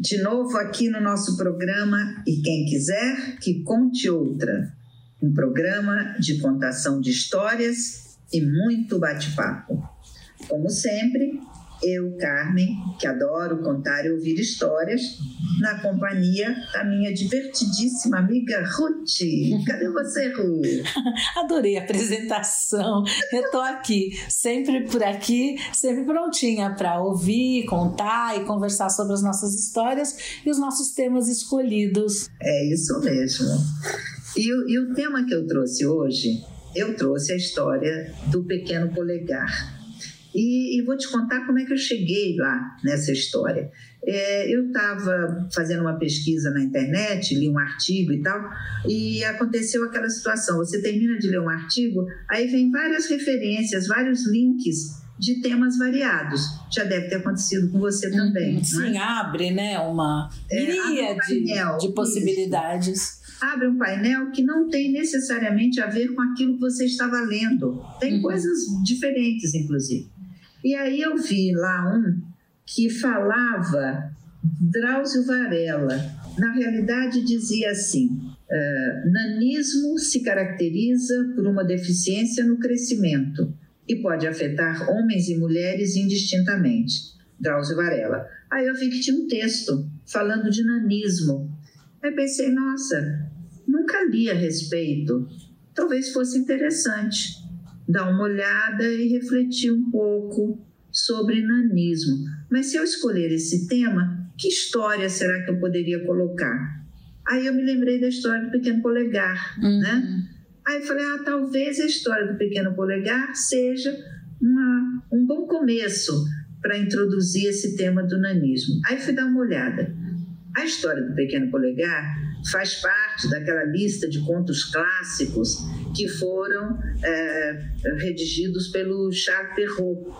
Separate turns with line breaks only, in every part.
De novo aqui no nosso programa E Quem Quiser Que Conte Outra. Um programa de contação de histórias e muito bate-papo. Como sempre, eu, Carmen, que adoro contar e ouvir histórias, na companhia da minha divertidíssima amiga Ruth. Cadê você, Ruth?
Adorei a apresentação. Eu estou aqui, sempre por aqui, sempre prontinha para ouvir, contar e conversar sobre as nossas histórias e os nossos temas escolhidos.
É isso mesmo. E, e o tema que eu trouxe hoje, eu trouxe a história do pequeno polegar e, e, vou te contar como é que eu cheguei lá nessa história. É, eu estava fazendo uma pesquisa na internet, li um artigo e tal, e aconteceu aquela situação: você termina de ler um artigo, aí vem várias referências, vários links de temas variados. Já deve ter acontecido com você também.
Uhum, sim,
é?
abre né, uma miríade é, um de possibilidades.
Isso abre um painel que não tem necessariamente a ver com aquilo que você estava lendo. Tem uhum. coisas diferentes, inclusive. E aí eu vi lá um que falava Drauzio Varela. Na realidade, dizia assim: uh, nanismo se caracteriza por uma deficiência no crescimento e pode afetar homens e mulheres indistintamente. Drauzio Varela. Aí eu vi que tinha um texto falando de nanismo. Aí pensei, nossa, nunca li a respeito. Talvez fosse interessante dar uma olhada e refletir um pouco sobre nanismo. Mas se eu escolher esse tema, que história será que eu poderia colocar? Aí eu me lembrei da história do pequeno polegar, uhum. né? Aí eu falei, ah, talvez a história do pequeno polegar seja uma, um bom começo para introduzir esse tema do nanismo. Aí fui dar uma olhada. A história do pequeno polegar faz parte daquela lista de contos clássicos que foram é, redigidos pelo Charles Perrault.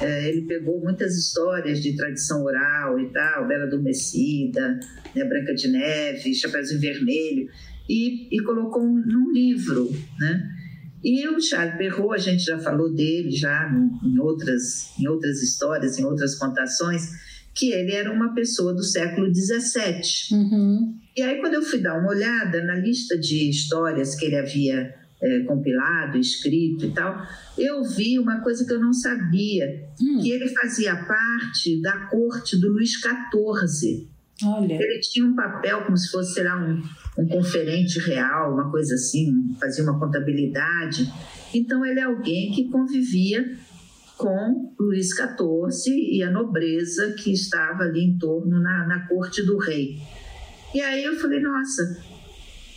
É, ele pegou muitas histórias de tradição oral e tal, Bela Adormecida, né, Branca de Neve, Chapeuzinho Vermelho, e, e colocou num livro, né? E o Charles Perrault, a gente já falou dele já em outras, em outras histórias, em outras contações, que ele era uma pessoa do século XVII. Uhum. E aí, quando eu fui dar uma olhada na lista de histórias que ele havia é, compilado, escrito e tal, eu vi uma coisa que eu não sabia, hum. que ele fazia parte da corte do Luís XIV. Olha. Ele tinha um papel como se fosse, sei lá, um, um conferente real, uma coisa assim, fazia uma contabilidade. Então, ele é alguém que convivia com Luís XIV e a nobreza que estava ali em torno na, na corte do rei. E aí eu falei, nossa,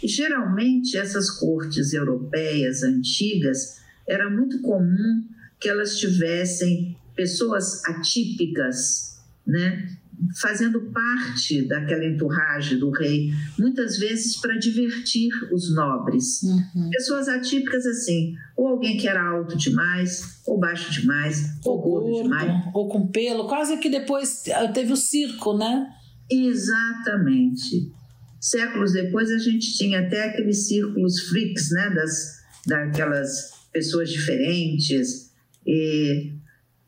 geralmente essas cortes europeias antigas era muito comum que elas tivessem pessoas atípicas, né? Fazendo parte daquela enturragem do rei, muitas vezes para divertir os nobres. Uhum. Pessoas atípicas assim, ou alguém que era alto demais, ou baixo demais, ou, ou gordo, gordo demais.
Ou com pelo, quase que depois eh, teve o circo, né?
Exatamente. Séculos depois a gente tinha até aqueles círculos freaks, né, das daquelas pessoas diferentes, e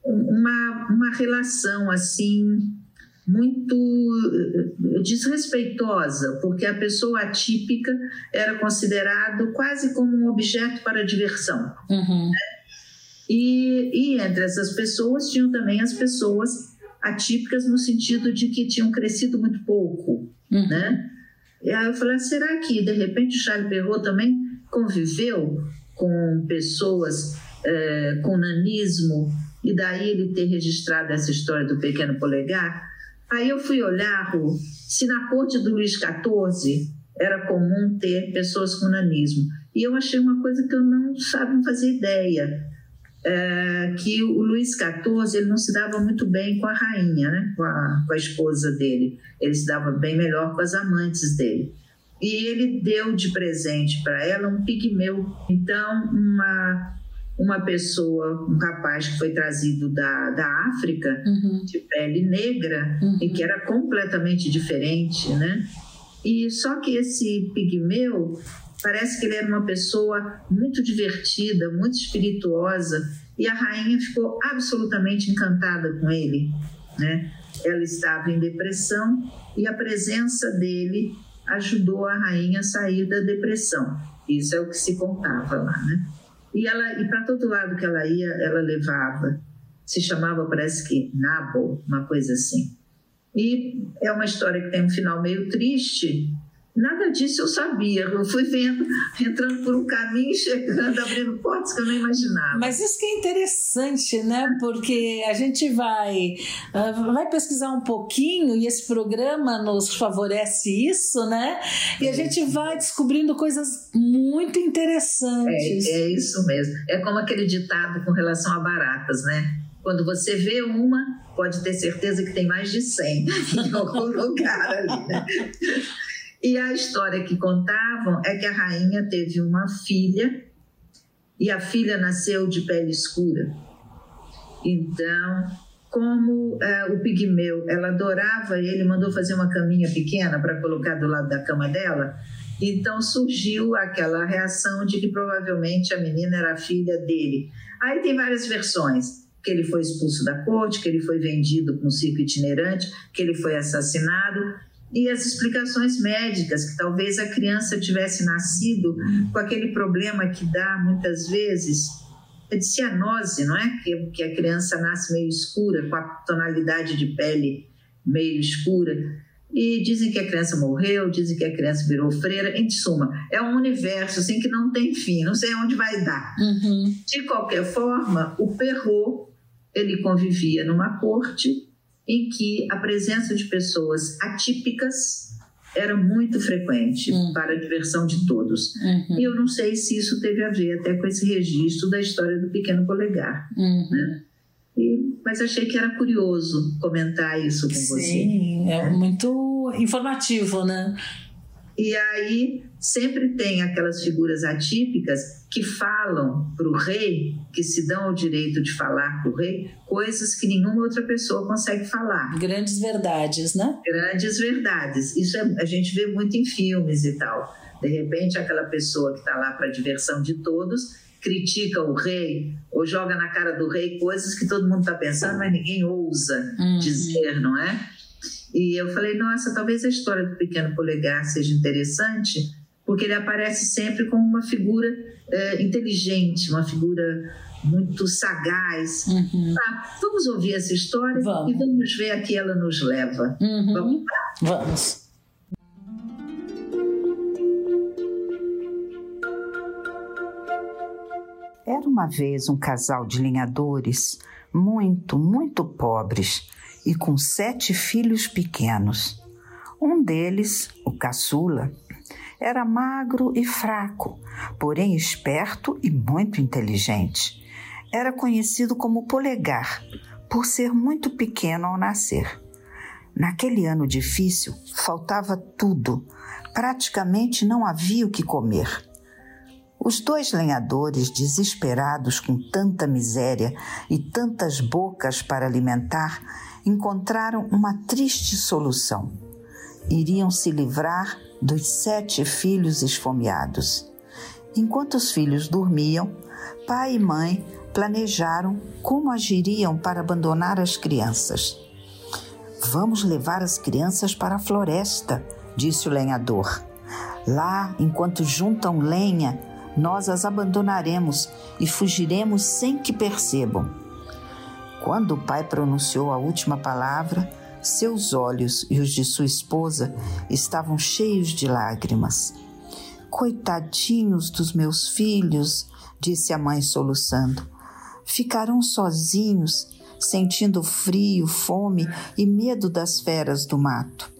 uma, uma relação assim muito eh, desrespeitosa, porque a pessoa atípica era considerado quase como um objeto para diversão. Uhum. Né? E, e entre essas pessoas tinham também as pessoas atípicas no sentido de que tinham crescido muito pouco, uhum. né? E aí eu falei, ah, será que de repente o Charles Perrault também conviveu com pessoas é, com nanismo e daí ele ter registrado essa história do pequeno polegar? Aí eu fui olhar se na corte do Luís XIV era comum ter pessoas com nanismo. E eu achei uma coisa que eu não sabe fazer ideia. é, que o Luís XIV ele não se dava muito bem com a rainha, né? com, a, com a esposa dele. Ele se dava bem melhor com as amantes dele. E ele deu de presente para ela um pigmeu. Então, uma, uma pessoa, um rapaz que foi trazido da, da África, uhum. de pele negra, uhum. e que era completamente diferente, né? E só que esse pigmeu Parece que ele era uma pessoa muito divertida, muito espirituosa, e a rainha ficou absolutamente encantada com ele. Né? Ela estava em depressão e a presença dele ajudou a rainha a sair da depressão. Isso é o que se contava lá, né? E ela e para todo lado que ela ia, ela levava. Se chamava, parece que Nabo, uma coisa assim. E é uma história que tem um final meio triste, Nada disso eu sabia. Eu fui vendo, entrando por um caminho, chegando, abrindo portas que eu não imaginava.
Mas isso que é interessante, né? Porque a gente vai, ah, vai pesquisar um pouquinho e esse programa nos favorece isso, né? E a gente vai descobrindo coisas muito interessantes.
É, é isso mesmo. É como aquele ditado com relação a baratas, né? Quando você vê uma, pode ter certeza que tem mais de 100 em algum lugar ali, né? E a história que contavam é que a rainha teve uma filha e a filha nasceu de pele escura. Então, como é, o pigmeu, ela adorava ele, mandou fazer uma caminha pequena para colocar do lado da cama dela. Então surgiu aquela reação de que provavelmente a menina era a filha dele. Aí tem várias versões que ele foi expulso da corte, que ele foi vendido para um circo itinerante, que ele foi assassinado e as explicações médicas, que talvez a criança tivesse nascido com aquele problema que dá muitas vezes, é de cianose, não é? Que, que a criança nasce meio escura, com a tonalidade de pele meio escura. E dizem que a criança morreu, dizem que a criança virou freira. Em suma, é um universo assim que não tem fim, não sei onde vai dar. Uhum. De qualquer forma, o Perrault, ele convivia numa corte em que a presença de pessoas atípicas era muito frequente uhum. para a diversão de todos. Uhum. E eu não sei se isso teve a ver até com esse registro da história do pequeno polegar. Uhum. Né? E, mas achei que era curioso comentar isso com
Sim,
você.
Sim, é muito informativo, né?
E aí sempre tem aquelas figuras atípicas que falam para o rei, que se dão o direito de falar para o rei, coisas que nenhuma outra pessoa consegue falar.
Grandes verdades, né?
Grandes verdades. Isso é, a gente vê muito em filmes e tal. De repente, aquela pessoa que está lá para diversão de todos critica o rei ou joga na cara do rei coisas que todo mundo está pensando, mas ninguém ousa uhum. dizer, não é? E eu falei, nossa, talvez a história do pequeno polegar seja interessante, porque ele aparece sempre como uma figura é, inteligente, uma figura muito sagaz. Uhum. Tá, vamos ouvir essa história vamos. e vamos ver a que ela nos leva.
Uhum. Vamos lá? Vamos.
Era uma vez um casal de lenhadores muito, muito pobres e com sete filhos pequenos. Um deles, o caçula, era magro e fraco, porém esperto e muito inteligente. Era conhecido como Polegar, por ser muito pequeno ao nascer. Naquele ano difícil, faltava tudo, praticamente não havia o que comer. Os dois lenhadores, desesperados com tanta miséria e tantas bocas para alimentar, encontraram uma triste solução. Iriam se livrar dos sete filhos esfomeados. Enquanto os filhos dormiam, pai e mãe planejaram como agiriam para abandonar as crianças. Vamos levar as crianças para a floresta, disse o lenhador. Lá, enquanto juntam lenha, nós as abandonaremos e fugiremos sem que percebam. Quando o pai pronunciou a última palavra, seus olhos e os de sua esposa estavam cheios de lágrimas. Coitadinhos dos meus filhos, disse a mãe soluçando. Ficarão sozinhos, sentindo frio, fome e medo das feras do mato.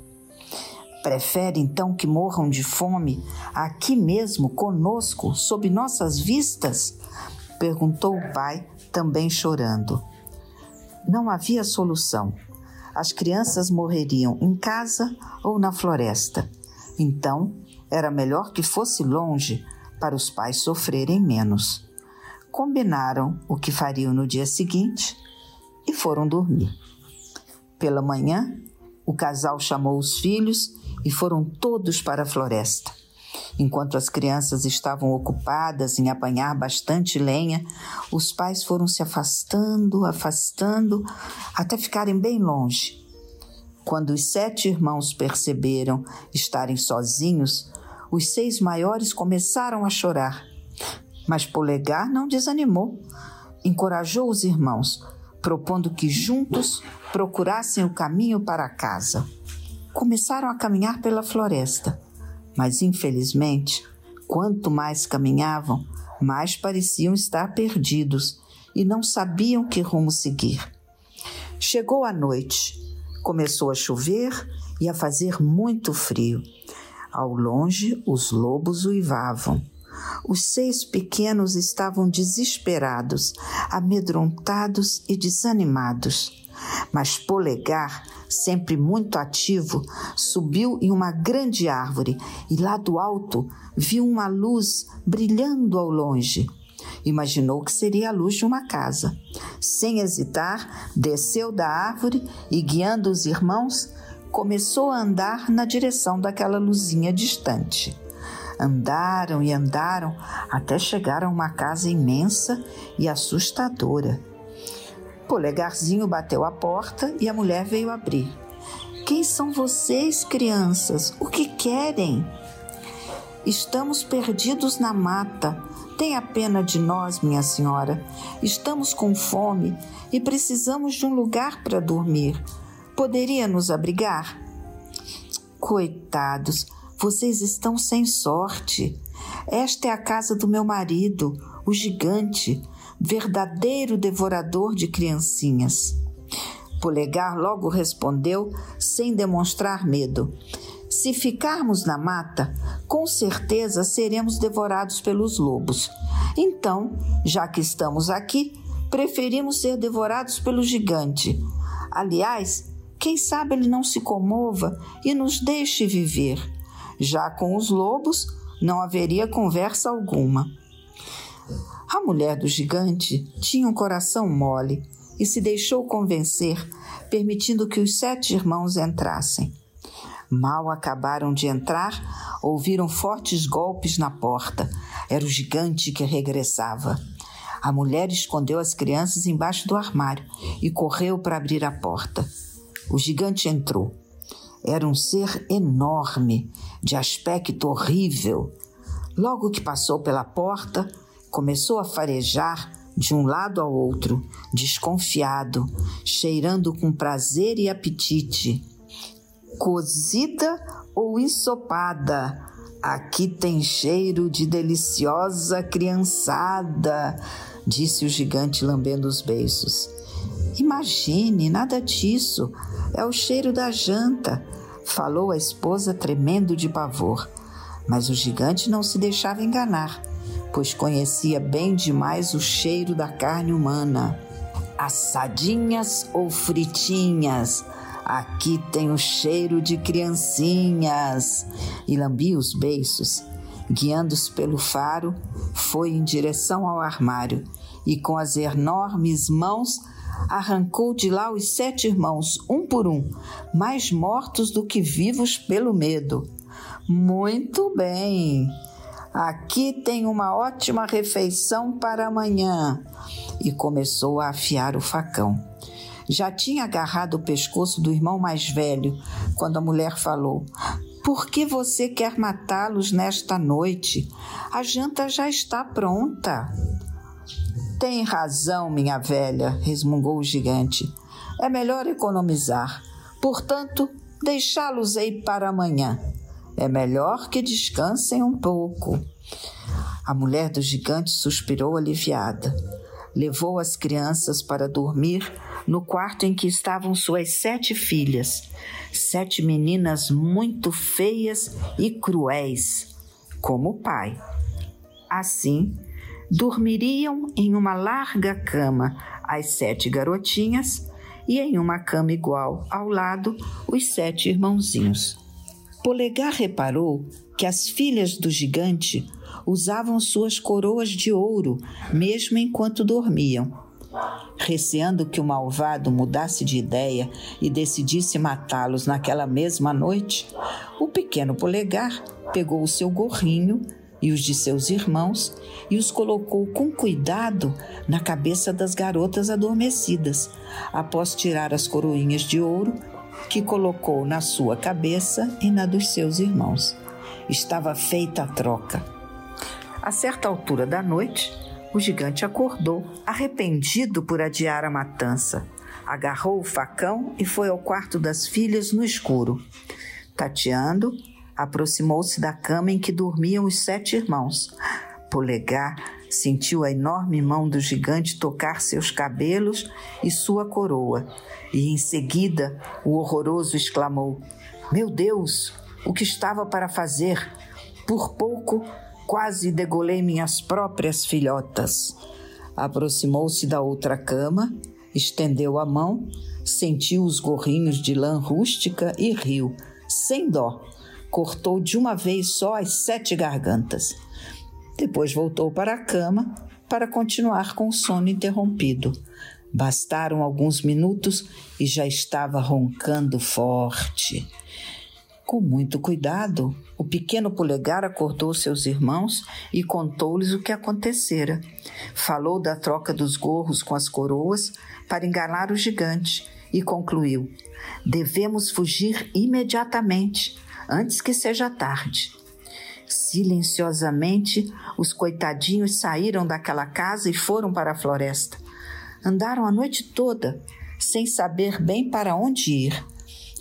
Prefere então que morram de fome aqui mesmo conosco, sob nossas vistas?
perguntou o pai, também chorando. Não havia solução. As crianças morreriam em casa ou na floresta. Então, era melhor que fosse longe para os pais sofrerem menos. Combinaram o que fariam no dia seguinte e foram dormir. Pela manhã, o casal chamou os filhos e foram todos para a floresta. Enquanto as crianças estavam ocupadas em apanhar bastante lenha, os pais foram se afastando, afastando, até ficarem bem longe. Quando os sete irmãos perceberam estarem sozinhos, os seis maiores começaram a chorar. Mas Polegar não desanimou. Encorajou os irmãos, propondo que juntos procurassem o caminho para casa. Começaram a caminhar pela floresta, mas infelizmente, quanto mais caminhavam, mais pareciam estar perdidos e não sabiam que rumo seguir. Chegou a noite, começou a chover e a fazer muito frio. Ao longe, os lobos uivavam. Os seis pequenos estavam desesperados, amedrontados e desanimados. Mas Polegar, sempre muito ativo, subiu em uma grande árvore e lá do alto viu uma luz brilhando ao longe. Imaginou que seria a luz de uma casa. Sem hesitar, desceu da árvore e, guiando os irmãos, começou a andar na direção daquela luzinha distante. Andaram e andaram até chegar a uma casa imensa e assustadora. Polegarzinho bateu a porta e a mulher veio abrir. Quem são vocês, crianças? O que querem? Estamos perdidos na mata. Tenha pena de nós, minha senhora. Estamos com fome e precisamos de um lugar para dormir. Poderia nos abrigar? Coitados, vocês estão sem sorte. Esta é a casa do meu marido, o gigante, verdadeiro devorador de criancinhas. Polegar logo respondeu, sem demonstrar medo. Se ficarmos na mata, com certeza seremos devorados pelos lobos. Então, já que estamos aqui, preferimos ser devorados pelo gigante. Aliás, quem sabe ele não se comova e nos deixe viver. Já com os lobos, não haveria conversa alguma. A mulher do gigante tinha um coração mole e se deixou convencer, permitindo que os sete irmãos entrassem. Mal acabaram de entrar, ouviram fortes golpes na porta. Era o gigante que regressava. A mulher escondeu as crianças embaixo do armário e correu para abrir a porta. O gigante entrou. Era um ser enorme, de aspecto horrível. Logo que passou pela porta, começou a farejar de um lado ao outro, desconfiado, cheirando com prazer e apetite. Cozida ou ensopada? Aqui tem cheiro de deliciosa criançada, disse o gigante lambendo os beiços. Imagine, nada disso. É o cheiro da janta, falou a esposa tremendo de pavor. Mas o gigante não se deixava enganar, pois conhecia bem demais o cheiro da carne humana. Assadinhas ou fritinhas? Aqui tem o cheiro de criancinhas. E lambia os beiços. Guiando-se pelo faro, foi em direção ao armário e, com as enormes mãos, arrancou de lá os sete irmãos, um por um, mais mortos do que vivos pelo medo. Muito bem! Aqui tem uma ótima refeição para amanhã. E começou a afiar o facão. Já tinha agarrado o pescoço do irmão mais velho quando a mulher falou: Por que você quer matá-los nesta noite? A janta já está pronta. Tem razão, minha velha, resmungou o gigante. É melhor economizar. Portanto, deixá-los-ei para amanhã. É melhor que descansem um pouco. A mulher do gigante suspirou aliviada. Levou as crianças para dormir no quarto em que estavam suas sete filhas, sete meninas muito feias e cruéis, como o pai. Assim, dormiriam em uma larga cama as sete garotinhas e em uma cama igual ao lado os sete irmãozinhos. Polegar reparou que as filhas do gigante usavam suas coroas de ouro mesmo enquanto dormiam. Receando que o malvado mudasse de ideia e decidisse matá-los naquela mesma noite, o pequeno polegar pegou o seu gorrinho e os de seus irmãos e os colocou com cuidado na cabeça das garotas adormecidas, após tirar as coroinhas de ouro que colocou na sua cabeça e na dos seus irmãos. Estava feita a troca. A certa altura da noite, o gigante acordou, arrependido por adiar a matança. Agarrou o facão e foi ao quarto das filhas no escuro. Tateando, aproximou-se da cama em que dormiam os sete irmãos. Polegar sentiu a enorme mão do gigante tocar seus cabelos e sua coroa, e em seguida o horroroso exclamou: Meu Deus, o que estava para fazer? Por pouco quase degolei minhas próprias filhotas. Aproximou-se da outra cama, estendeu a mão, sentiu os gorrinhos de lã rústica e riu, sem dó. Cortou de uma vez só as sete gargantas. Depois voltou para a cama para continuar com o sono interrompido. Bastaram alguns minutos e já estava roncando forte. Com muito cuidado, o pequeno polegar acordou seus irmãos e contou-lhes o que acontecera. Falou da troca dos gorros com as coroas para enganar o gigante e concluiu: Devemos fugir imediatamente, antes que seja tarde. Silenciosamente, os coitadinhos saíram daquela casa e foram para a floresta. Andaram a noite toda, sem saber bem para onde ir.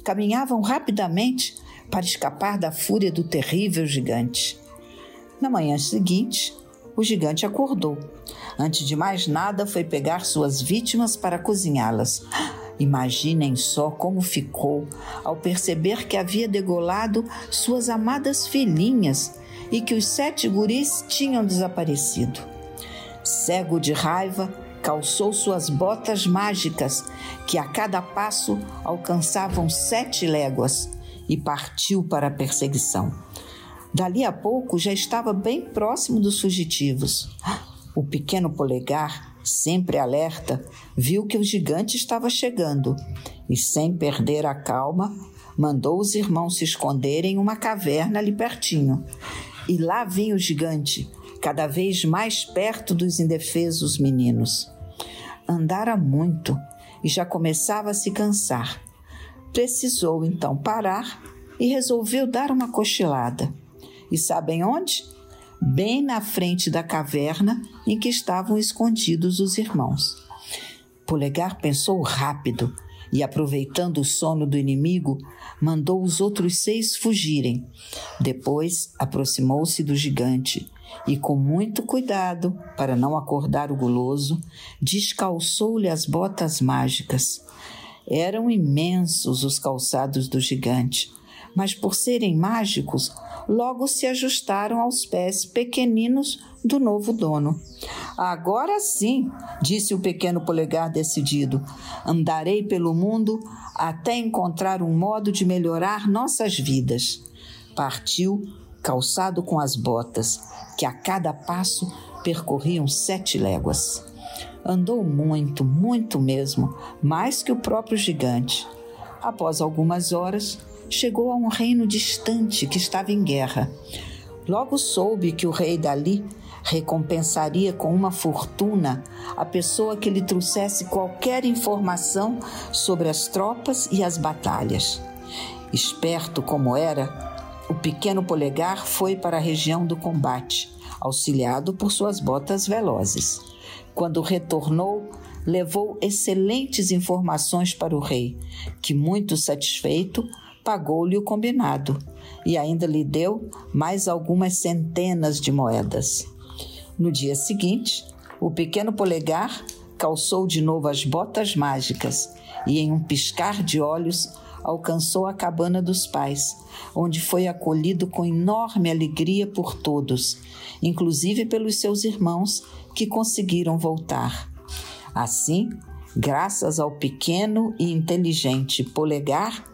Caminhavam rapidamente para escapar da fúria do terrível gigante. Na manhã seguinte, o gigante acordou. Antes de mais nada, foi pegar suas vítimas para cozinhá-las. Imaginem só como ficou ao perceber que havia degolado suas amadas filhinhas e que os sete guris tinham desaparecido. Cego de raiva, calçou suas botas mágicas, que a cada passo alcançavam sete léguas, e partiu para a perseguição. Dali a pouco já estava bem próximo dos fugitivos. O pequeno polegar, sempre alerta, viu que o gigante estava chegando e, sem perder a calma, mandou os irmãos se esconderem em uma caverna ali pertinho. E lá vinha o gigante, cada vez mais perto dos indefesos meninos. Andara muito e já começava a se cansar. Precisou então parar e resolveu dar uma cochilada. E sabem onde? Bem na frente da caverna em que estavam escondidos os irmãos. Polegar pensou rápido e, aproveitando o sono do inimigo, mandou os outros seis fugirem. Depois aproximou-se do gigante e, com muito cuidado para não acordar o guloso, descalçou-lhe as botas mágicas. Eram imensos os calçados do gigante, mas por serem mágicos, logo se ajustaram aos pés pequeninos do novo dono. Agora sim, disse o pequeno polegar decidido, andarei pelo mundo até encontrar um modo de melhorar nossas vidas. Partiu, calçado com as botas, que a cada passo percorriam sete léguas. Andou muito, muito mesmo, mais que o próprio gigante. Após algumas horas, chegou a um reino distante que estava em guerra. Logo soube que o rei dali recompensaria com uma fortuna a pessoa que lhe trouxesse qualquer informação sobre as tropas e as batalhas. Esperto como era, o pequeno polegar foi para a região do combate, auxiliado por suas botas velozes. Quando retornou, levou excelentes informações para o rei, que, muito satisfeito, pagou-lhe o combinado e ainda lhe deu mais algumas centenas de moedas. No dia seguinte, o pequeno polegar calçou de novo as botas mágicas e, em um piscar de olhos,
alcançou a cabana dos pais, onde foi acolhido com enorme alegria por todos, inclusive pelos seus irmãos que conseguiram voltar. Assim, graças ao pequeno e inteligente Polegar,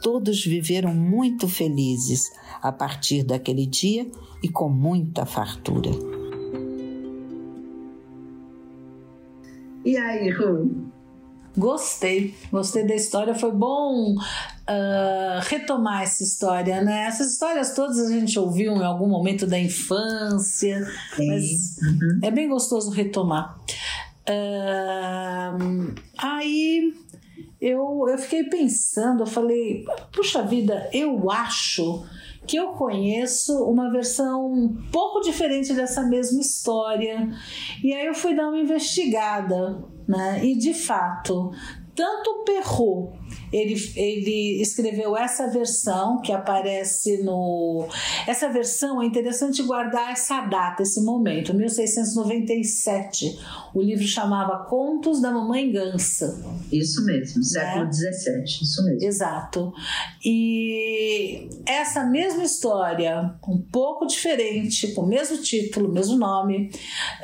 todos viveram muito felizes a partir daquele dia e com muita fartura.
E aí, Ru?
Gostei, gostei da história. Foi bom uh, retomar essa história, né? Essas histórias todas a gente ouviu em algum momento da infância, Sim. mas uhum. é bem gostoso retomar. Uh, aí eu, eu fiquei pensando, eu falei, puxa vida, eu acho que eu conheço uma versão um pouco diferente dessa mesma história. E aí eu fui dar uma investigada, né? E de fato, tanto o Perrault ele, ele escreveu essa versão que aparece no. Essa versão é interessante guardar essa data, esse momento, 1697. O livro chamava Contos da Mamãe Gansa.
Isso mesmo, século né? XVII, isso mesmo.
Exato. E essa mesma história, um pouco diferente, com o mesmo título, mesmo nome,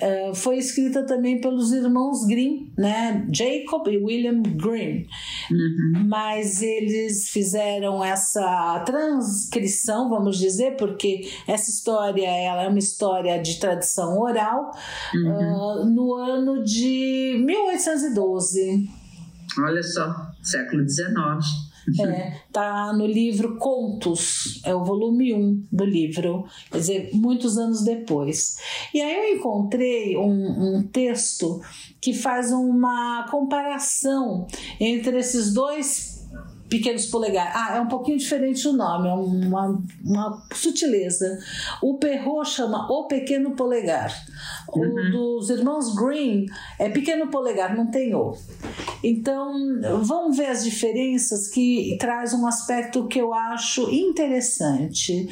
eh, foi escrita também pelos irmãos Grimm, né? Jacob e William Grimm. Uhum mas eles fizeram essa transcrição, vamos dizer, porque essa história ela é uma história de tradição oral, uhum. uh, no ano de 1812.
Olha só, século XIX.
É, tá no livro Contos, é o volume 1 do livro, quer dizer, muitos anos depois. E aí eu encontrei um, um texto que faz uma comparação entre esses dois pequenos polegares. Ah, é um pouquinho diferente o nome, é uma, uma sutileza. O Perrault chama O Pequeno Polegar. Uhum. O dos irmãos Green é Pequeno Polegar, não tem O. Então, vamos ver as diferenças que traz um aspecto que eu acho interessante.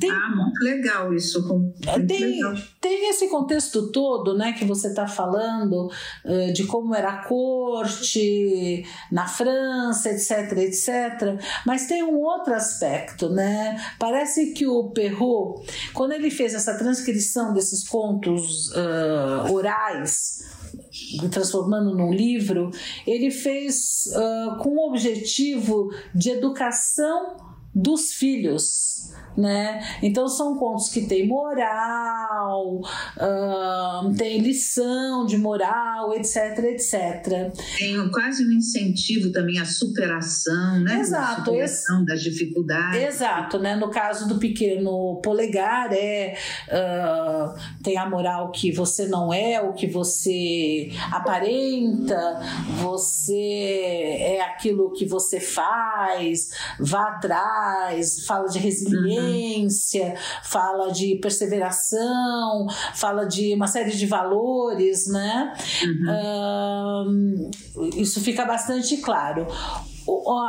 Tem, ah, muito legal isso. Muito
tem,
legal.
tem esse contexto todo né, que você está falando uh, de como era a corte na França, etc, etc. Mas tem um outro aspecto, né? Parece que o Perrault, quando ele fez essa transcrição desses contos uh, orais, transformando num livro, ele fez uh, com o objetivo de educação dos filhos né? Então são contos que tem moral, uh, tem lição de moral, etc, etc.
Tem quase um incentivo também à superação, né?
Exato.
superação das dificuldades.
Exato, né? No caso do pequeno polegar é uh, tem a moral que você não é o que você aparenta, você é aquilo que você faz, vá atrás, fala de resiliência. Uhum resiliência, fala de perseveração, fala de uma série de valores, né? Uhum. isso fica bastante claro.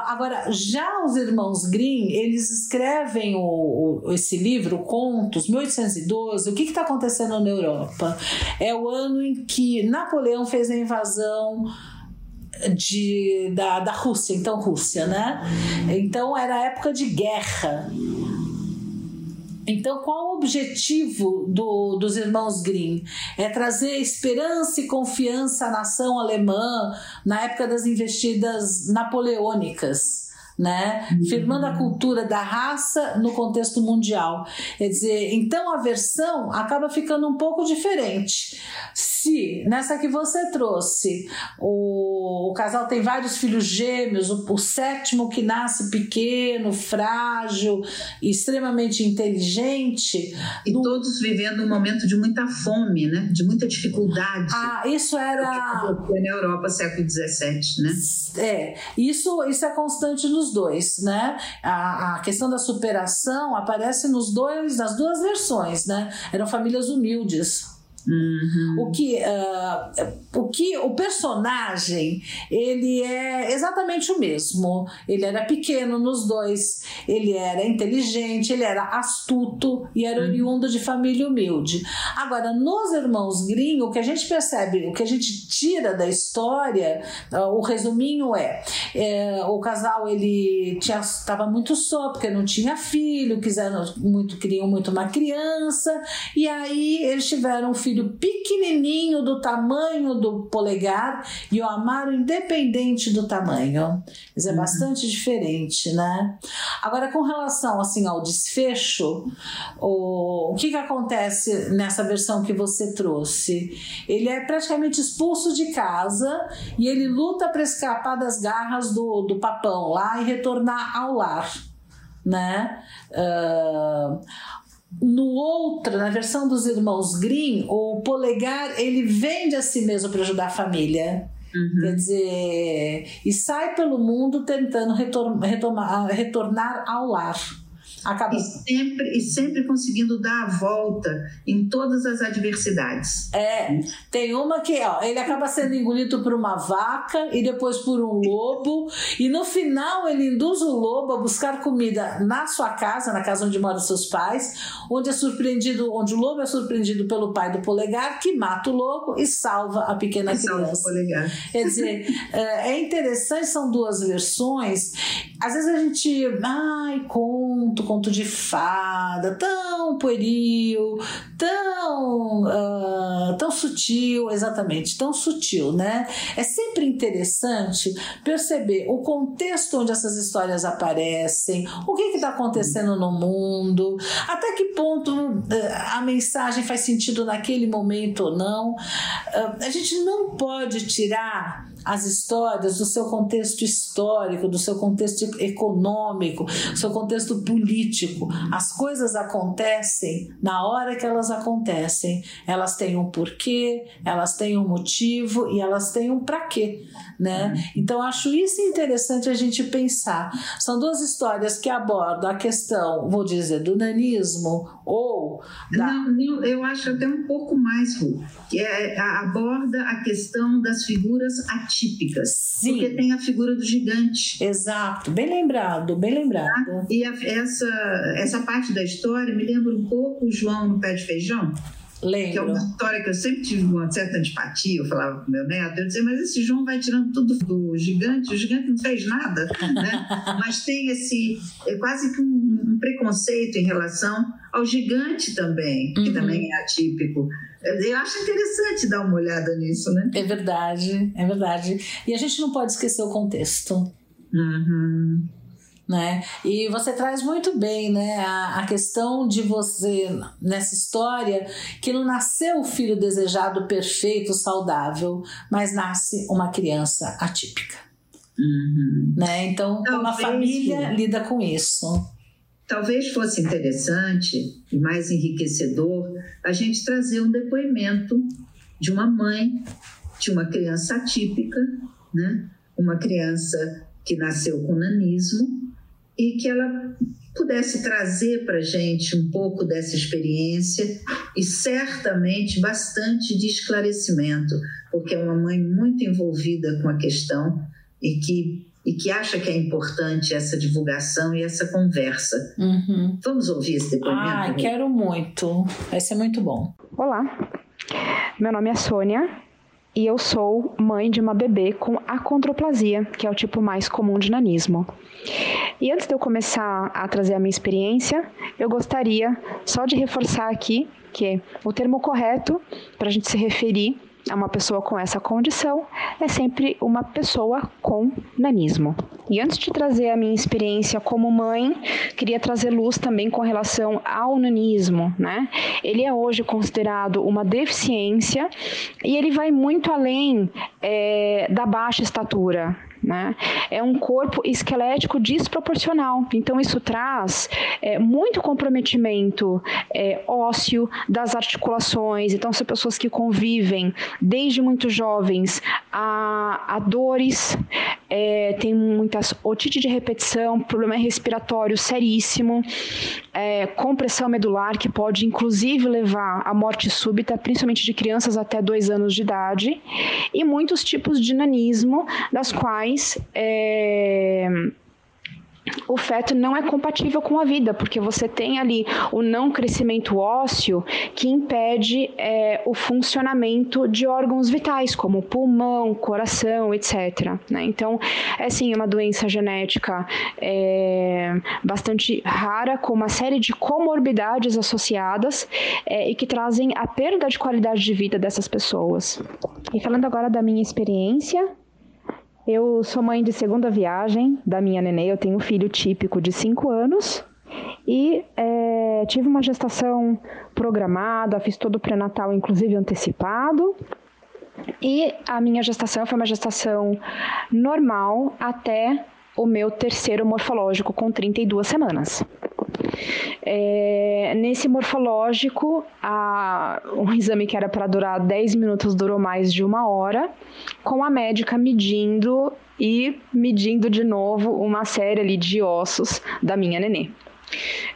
Agora, já os irmãos Grimm, eles escrevem o, o, esse livro, Contos, 1812. O que está acontecendo na Europa? É o ano em que Napoleão fez a invasão de, da, da Rússia, então Rússia, né? Então era época de guerra. Então, qual o objetivo do, dos irmãos Grimm? É trazer esperança e confiança à nação alemã na época das investidas napoleônicas né? Uhum. Firmando a cultura da raça no contexto mundial. Quer dizer, então a versão acaba ficando um pouco diferente. Se nessa que você trouxe, o, o casal tem vários filhos gêmeos, o, o sétimo que nasce pequeno, frágil, extremamente inteligente.
E no... todos vivendo um momento de muita fome, né? De muita dificuldade.
Ah, isso era.
Na Europa, século XVII, né?
É, isso, isso é constante nos dois, né? A, a questão da superação aparece nos dois, nas duas versões, né? Eram famílias humildes. Uhum. O que uh, o que o personagem ele é exatamente o mesmo. Ele era pequeno nos dois, ele era inteligente, ele era astuto e era uhum. oriundo de família humilde. Agora nos irmãos Grimm, o que a gente percebe, o que a gente tira da história, uh, o resuminho é, é, o casal ele estava muito só porque não tinha filho, quiseram muito queriam muito uma criança e aí eles tiveram um filho filho pequenininho do tamanho do polegar e o amaram independente do tamanho. Isso é uhum. bastante diferente, né? Agora, com relação assim ao desfecho, o, o que, que acontece nessa versão que você trouxe? Ele é praticamente expulso de casa e ele luta para escapar das garras do, do papão lá e retornar ao lar né? Uh, no outra, na versão dos irmãos Grimm, o polegar ele vende a si mesmo para ajudar a família. Uhum. Quer dizer, e sai pelo mundo tentando retornar, retornar ao lar.
Acaba... E, sempre, e sempre conseguindo dar a volta em todas as adversidades.
É, tem uma que ó, ele acaba sendo engolido por uma vaca e depois por um lobo, e no final ele induz o lobo a buscar comida na sua casa, na casa onde moram seus pais, onde é surpreendido, onde o lobo é surpreendido pelo pai do polegar, que mata o lobo e salva a pequena e criança.
Salva o polegar.
Quer dizer, é, é interessante, são duas versões. Às vezes a gente, ai, conto, conto de fada, tão pueril, tão, uh, tão sutil, exatamente, tão sutil, né? É sempre interessante perceber o contexto onde essas histórias aparecem, o que está acontecendo no mundo, até que ponto uh, a mensagem faz sentido naquele momento ou não. Uh, a gente não pode tirar as histórias do seu contexto histórico, do seu contexto econômico, do seu contexto político. As coisas acontecem na hora que elas acontecem. Elas têm um porquê, elas têm um motivo e elas têm um para quê, né? Então acho isso interessante a gente pensar. São duas histórias que abordam a questão, vou dizer, do nanismo ou
da... não, eu acho até um pouco mais, Ru, que é, aborda a questão das figuras ativas atípicas. Sim. Porque tem a figura do gigante.
Exato, bem lembrado, bem lembrado.
Ah, e a, essa, essa parte da história me lembra um pouco o João no pé de feijão.
Lembro.
Que é uma história que eu sempre tive uma certa antipatia. Eu falava pro meu neto, eu dizia, mas esse João vai tirando tudo do gigante, o gigante não fez nada, né? mas tem esse, é quase que um, um, preconceito em relação ao gigante também, que uhum. também é atípico. Eu acho interessante dar uma olhada nisso, né?
É verdade, é verdade. E a gente não pode esquecer o contexto.
Uhum.
Né? E você traz muito bem né, a, a, questão de você, nessa história, que não nasceu o filho desejado, perfeito, saudável, mas nasce uma criança atípica.
Uhum.
Né? Então, como a família lida com isso?
Talvez fosse interessante e mais enriquecedor a gente trazer um depoimento de uma mãe de uma criança atípica, né? uma criança que nasceu com nanismo e que ela pudesse trazer para a gente um pouco dessa experiência e certamente bastante de esclarecimento, porque é uma mãe muito envolvida com a questão e que, e que acha que é importante essa divulgação e essa conversa.
Uhum.
Vamos ouvir esse depoimento?
Ah, quero muito. Vai ser muito bom.
Olá, meu nome é Sônia e eu sou mãe de uma bebê com acondroplasia, que é o tipo mais comum de nanismo. E antes de eu começar a trazer a minha experiência, eu gostaria só de reforçar aqui que o termo correto para a gente se referir uma pessoa com essa condição é sempre uma pessoa com nanismo. E antes de trazer a minha experiência como mãe, queria trazer luz também com relação ao nanismo, né? Ele é hoje considerado uma deficiência e ele vai muito além é, da baixa estatura, né? É um corpo esquelético desproporcional. Então, isso traz é, muito comprometimento é, ósseo das articulações. Então, são pessoas que convivem desde muito jovens a, a dores é, tem muitas otite de repetição, problema respiratório seríssimo, é, compressão medular, que pode inclusive levar à morte súbita, principalmente de crianças até dois anos de idade, e muitos tipos de nanismo, das quais. É, o feto não é compatível com a vida, porque você tem ali o não crescimento ósseo que impede é, o funcionamento de órgãos vitais, como pulmão, coração, etc. Né? Então, é sim uma doença genética é, bastante rara, com uma série de comorbidades associadas é, e que trazem a perda de qualidade de vida dessas pessoas. E falando agora da minha experiência, eu sou mãe de segunda viagem da minha nenê. Eu tenho um filho típico de 5 anos e é, tive uma gestação programada, fiz todo o pré-natal, inclusive antecipado. E a minha gestação foi uma gestação normal até o meu terceiro morfológico, com 32 semanas. É, nesse morfológico, a, um exame que era para durar 10 minutos durou mais de uma hora, com a médica medindo e medindo de novo uma série ali de ossos da minha nenê.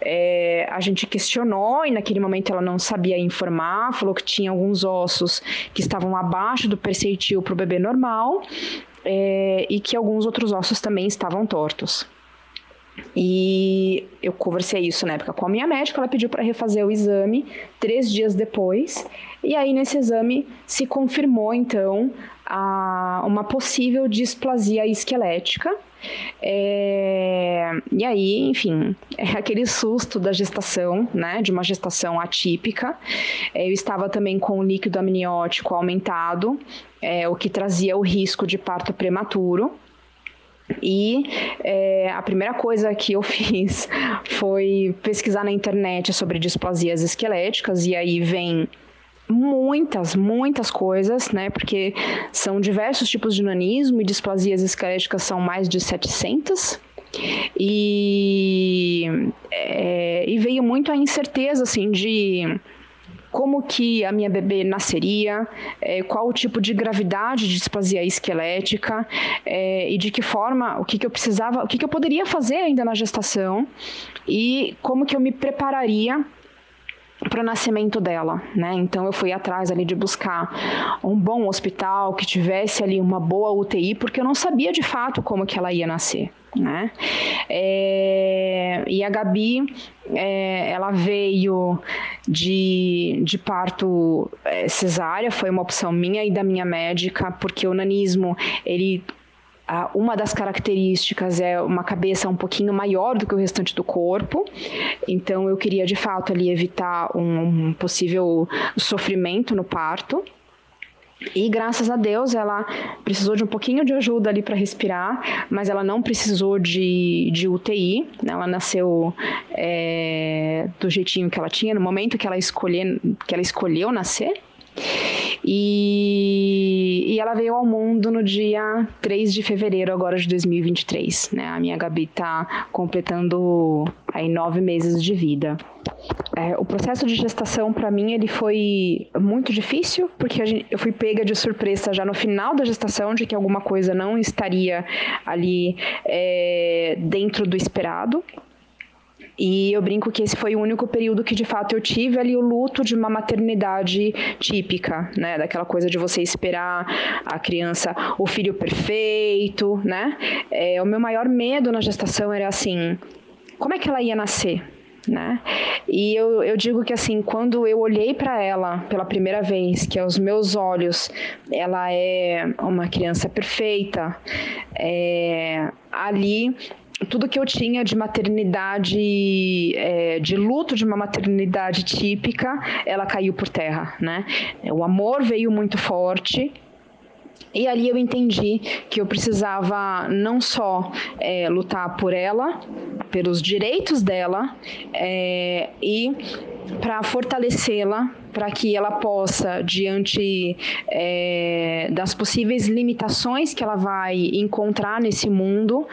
É, a gente questionou e naquele momento ela não sabia informar, falou que tinha alguns ossos que estavam abaixo do percentil para o bebê normal é, e que alguns outros ossos também estavam tortos. E eu conversei isso na época com a minha médica, ela pediu para refazer o exame três dias depois. E aí, nesse exame, se confirmou, então, a, uma possível displasia esquelética. É, e aí, enfim, é aquele susto da gestação, né, de uma gestação atípica. É, eu estava também com o líquido amniótico aumentado, é, o que trazia o risco de parto prematuro. E é, a primeira coisa que eu fiz foi pesquisar na internet sobre displasias esqueléticas, e aí vem muitas, muitas coisas, né? Porque são diversos tipos de nanismo e displasias esqueléticas são mais de 700. E, é, e veio muito a incerteza, assim, de como que a minha bebê nasceria, é, qual o tipo de gravidade de displasia esquelética é, e de que forma, o que, que eu precisava, o que, que eu poderia fazer ainda na gestação e como que eu me prepararia para o nascimento dela, né? Então eu fui atrás ali de buscar um bom hospital que tivesse ali uma boa UTI, porque eu não sabia de fato como que ela ia nascer, né? É, e a Gabi, é, ela veio de, de parto é, cesárea, foi uma opção minha e da minha médica, porque o nanismo ele uma das características é uma cabeça um pouquinho maior do que o restante do corpo, então eu queria de fato ali evitar um possível sofrimento no parto. E graças a Deus ela precisou de um pouquinho de ajuda ali para respirar, mas ela não precisou de, de UTI. Né? Ela nasceu é, do jeitinho que ela tinha, no momento que ela, escolher, que ela escolheu nascer. E, e ela veio ao mundo no dia 3 de fevereiro agora de 2023, né? A minha Gabi tá completando aí nove meses de vida. É, o processo de gestação para mim ele foi muito difícil porque gente, eu fui pega de surpresa já no final da gestação de que alguma coisa não estaria ali é, dentro do esperado e eu brinco que esse foi o único período que de fato eu tive ali o luto de uma maternidade típica, né? Daquela coisa de você esperar a criança, o filho perfeito, né? É, o meu maior medo na gestação era assim: como é que ela ia nascer? Né? E eu, eu digo que assim, quando eu olhei para ela pela primeira vez, que aos meus olhos ela é uma criança perfeita, é, ali tudo que eu tinha de maternidade, é, de luto de uma maternidade típica, ela caiu por terra, né? O amor veio muito forte, e ali eu entendi que eu precisava não só é, lutar por ela, pelos direitos dela, é, e para fortalecê-la, para que ela possa, diante é, das possíveis limitações que ela vai encontrar nesse mundo,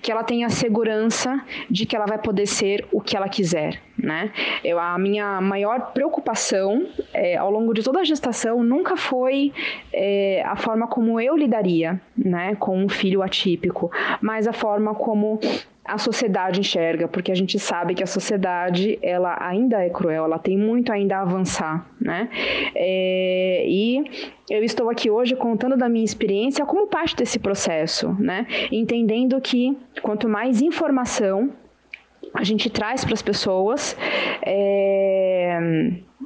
que ela tenha segurança de que ela vai poder ser o que ela quiser. Né? Eu, a minha maior preocupação é, ao longo de toda a gestação nunca foi é, a forma como eu lidaria, né, com um filho atípico, mas a forma como a sociedade enxerga, porque a gente sabe que a sociedade ela ainda é cruel, ela tem muito ainda a avançar, né? É, e eu estou aqui hoje contando da minha experiência como parte desse processo, né? Entendendo que quanto mais informação a gente traz para as pessoas, é,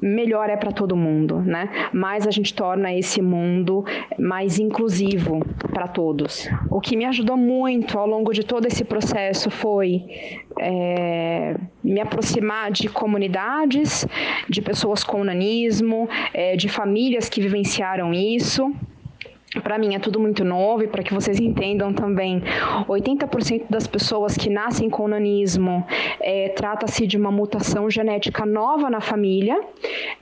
melhor é para todo mundo, né? Mais a gente torna esse mundo mais inclusivo para todos. O que me ajudou muito ao longo de todo esse processo foi é, me aproximar de comunidades, de pessoas com nanismo, é, de famílias que vivenciaram isso para mim é tudo muito novo e para que vocês entendam também, 80% das pessoas que nascem com nanismo é, trata-se de uma mutação genética nova na família,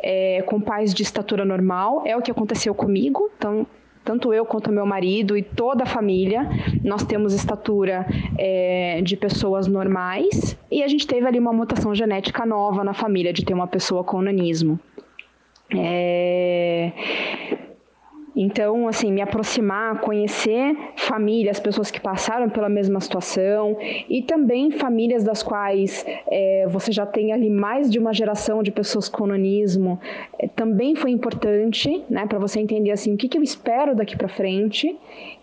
é, com pais de estatura normal. É o que aconteceu comigo, então tanto eu quanto meu marido e toda a família, nós temos estatura é, de pessoas normais e a gente teve ali uma mutação genética nova na família de ter uma pessoa com nanismo. É... Então, assim, me aproximar, conhecer famílias, pessoas que passaram pela mesma situação e também famílias das quais é, você já tem ali mais de uma geração de pessoas com nanismo, é, também foi importante, né, para você entender assim o que, que eu espero daqui para frente.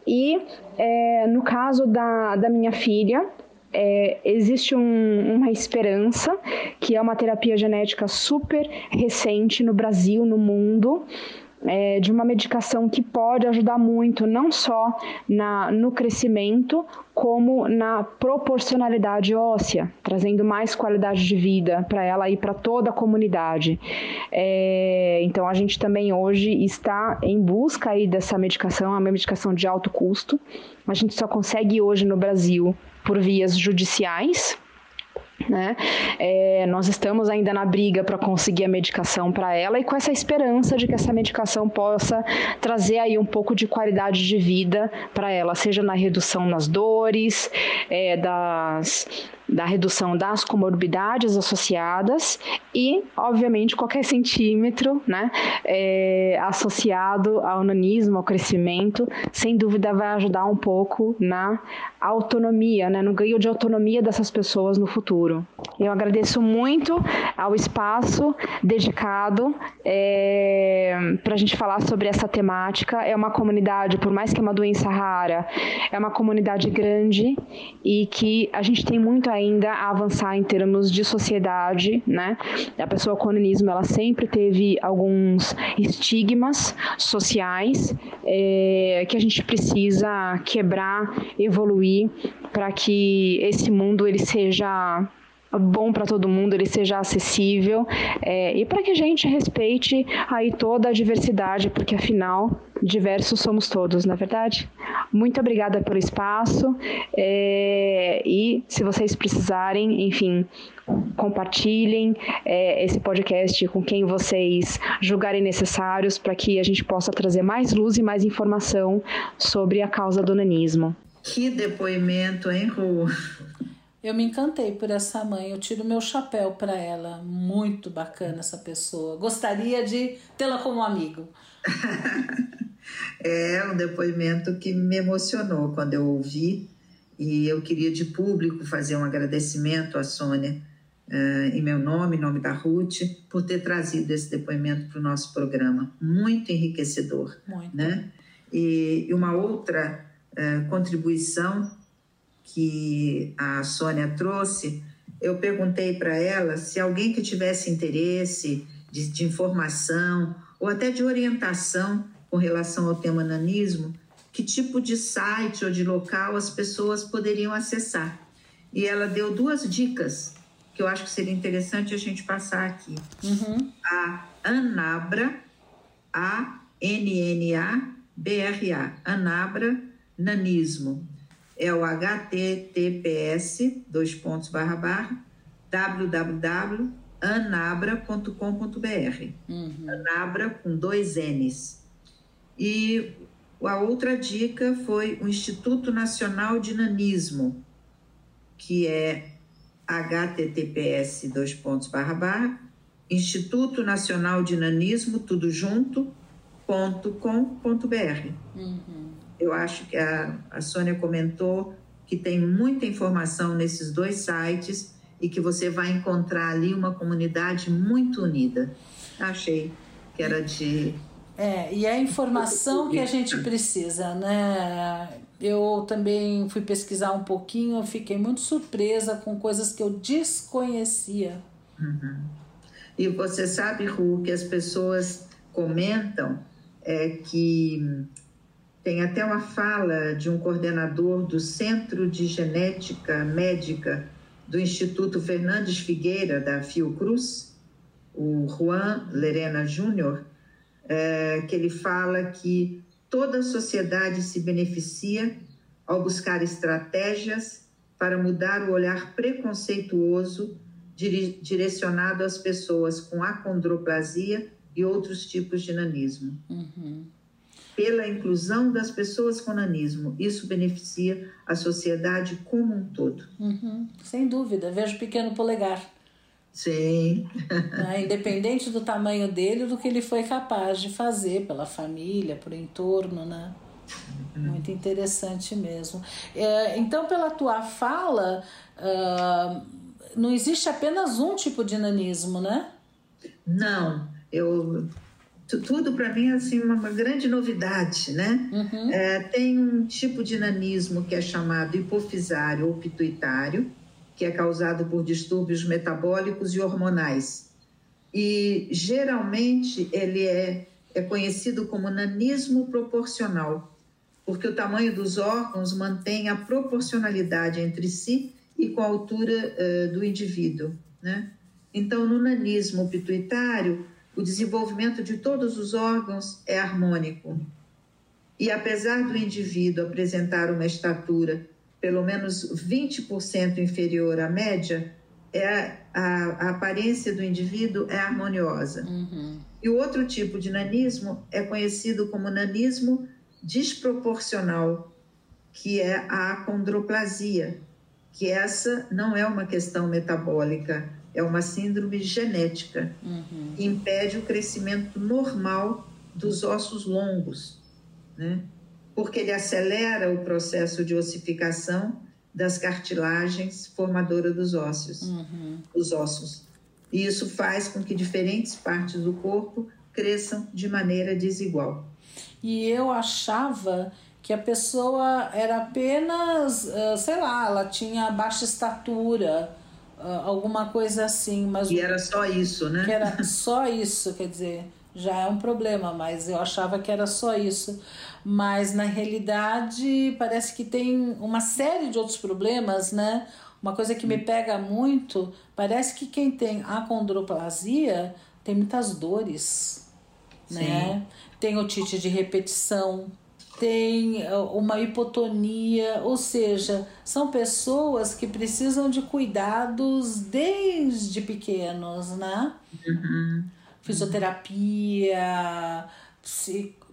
E é, no caso da, da minha filha, é, existe um, uma esperança, que é uma terapia genética super recente no Brasil, no mundo, é, de uma medicação que pode ajudar muito, não só na, no crescimento, como na proporcionalidade óssea, trazendo mais qualidade de vida para ela e para toda a comunidade. É, então a gente também hoje está em busca aí dessa medicação, é uma medicação de alto custo. A gente só consegue hoje no Brasil por vias judiciais, né? É, nós estamos ainda na briga para conseguir a medicação para ela e com essa esperança de que essa medicação possa trazer aí um pouco de qualidade de vida para ela, seja na redução nas dores, é, das da redução das comorbidades associadas e, obviamente, qualquer centímetro né, é, associado ao nanismo, ao crescimento, sem dúvida vai ajudar um pouco na autonomia, né, no ganho de autonomia dessas pessoas no futuro. Eu agradeço muito ao espaço dedicado é, para a gente falar sobre essa temática. É uma comunidade, por mais que é uma doença rara, é uma comunidade grande e que a gente tem muito ainda a avançar em termos de sociedade, né? A pessoa com nanismo, ela sempre teve alguns estigmas sociais é, que a gente precisa quebrar, evoluir para que esse mundo ele seja bom para todo mundo, ele seja acessível é, e para que a gente respeite aí toda a diversidade, porque afinal diversos somos todos, na é verdade. Muito obrigada pelo espaço é, e se vocês precisarem, enfim, compartilhem é, esse podcast com quem vocês julgarem necessários para que a gente possa trazer mais luz e mais informação sobre a causa do nanismo.
Que depoimento, hein, Ru?
Eu me encantei por essa mãe, eu tiro meu chapéu para ela. Muito bacana essa pessoa. Gostaria de tê-la como amigo.
é um depoimento que me emocionou quando eu ouvi e eu queria de público fazer um agradecimento à Sônia, uh, em meu nome, em nome da Ruth, por ter trazido esse depoimento para o nosso programa. Muito enriquecedor. Muito. Né? E, e uma outra uh, contribuição que a Sônia trouxe, eu perguntei para ela se alguém que tivesse interesse de, de, informação ou até de orientação com relação ao tema nanismo, que tipo de site ou de local as pessoas poderiam acessar. E ela deu duas dicas que eu acho que seria interessante a gente passar aqui. Uhum. A Anabra, A-N-N-A-B-R-A, Anabra Nanismo é o https dois pontos barra barra www.anabra.com.br uhum. Anabra com dois N's e a outra dica foi o Instituto Nacional de Nanismo que é https dois pontos barra barra Instituto Nacional de Nanismo tudo junto ponto com ponto br uhum. Eu acho que a, a Sônia comentou que tem muita informação nesses dois sites e que você vai encontrar ali uma comunidade muito unida achei que era de
é, e é a informação que a gente precisa, né? Eu também fui pesquisar um pouquinho, fiquei muito surpresa com coisas que eu desconhecia.
Uhum. E você sabe, Ru, que as pessoas comentam é que tem até uma fala de um coordenador do Centro de Genética Médica do Instituto Fernandes Figueira, da Fiocruz, o Juan Lerena Júnior, é, que ele fala que toda a sociedade se beneficia ao buscar estratégias para mudar o olhar preconceituoso direcionado às pessoas com acondroplasia e outros tipos de nanismo. Uhum. Pela inclusão das pessoas com nanismo, isso beneficia a sociedade como um todo.
Uhum. Sem dúvida, vejo pequeno polegar.
Sim.
Né? Independente do tamanho dele, do que ele foi capaz de fazer pela família, por entorno, né? Muito interessante mesmo. É, então, pela tua fala, uh, não existe apenas um tipo de nanismo, né?
Não, eu tudo para mim é assim uma, uma, grande novidade, né? Uhum. É, tem um tipo de nanismo que é chamado hipofisário ou pituitário, que é causado por distúrbios metabólicos e hormonais. E geralmente ele é, é conhecido como nanismo proporcional, porque o tamanho dos órgãos mantém a proporcionalidade entre si e com a altura uh, do indivíduo. Né? Então, no nanismo pituitário, o desenvolvimento de todos os órgãos é harmônico. E apesar do indivíduo apresentar uma estatura pelo menos 20% inferior à média, é a, a, aparência do indivíduo é harmoniosa. Uhum. E o outro tipo de nanismo é conhecido como nanismo desproporcional, que é a acondroplasia, que essa não é uma questão metabólica, é uma síndrome genética uhum. que impede o crescimento normal dos ossos longos, né? porque ele acelera o processo de ossificação das cartilagens formadoras dos ossos, uhum. os ossos. E isso faz com que diferentes partes do corpo cresçam de maneira desigual.
E eu achava que a pessoa era apenas, uh, sei lá, ela tinha baixa estatura, alguma coisa assim, mas
e era só isso, né?
Que era só isso, quer dizer, já é um problema, mas eu achava que era só isso mas na realidade parece que tem uma série de outros problemas, né? Uma coisa que me pega muito, parece que quem tem acondroplasia tem muitas dores, Sim. né? Tem otite de repetição, tem uh, uma hipotonia, ou seja, são pessoas que precisam de cuidados desde pequenos, né? Uhum. Fisioterapia,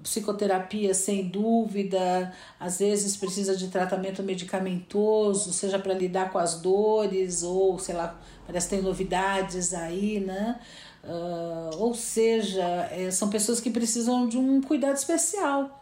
psicoterapia sem dúvida, às vezes precisa de tratamento medicamentoso, seja para lidar com as dores ou sei lá, parece que tem novidades aí, né? Uh, ou seja, é, são pessoas que precisam de um cuidado especial.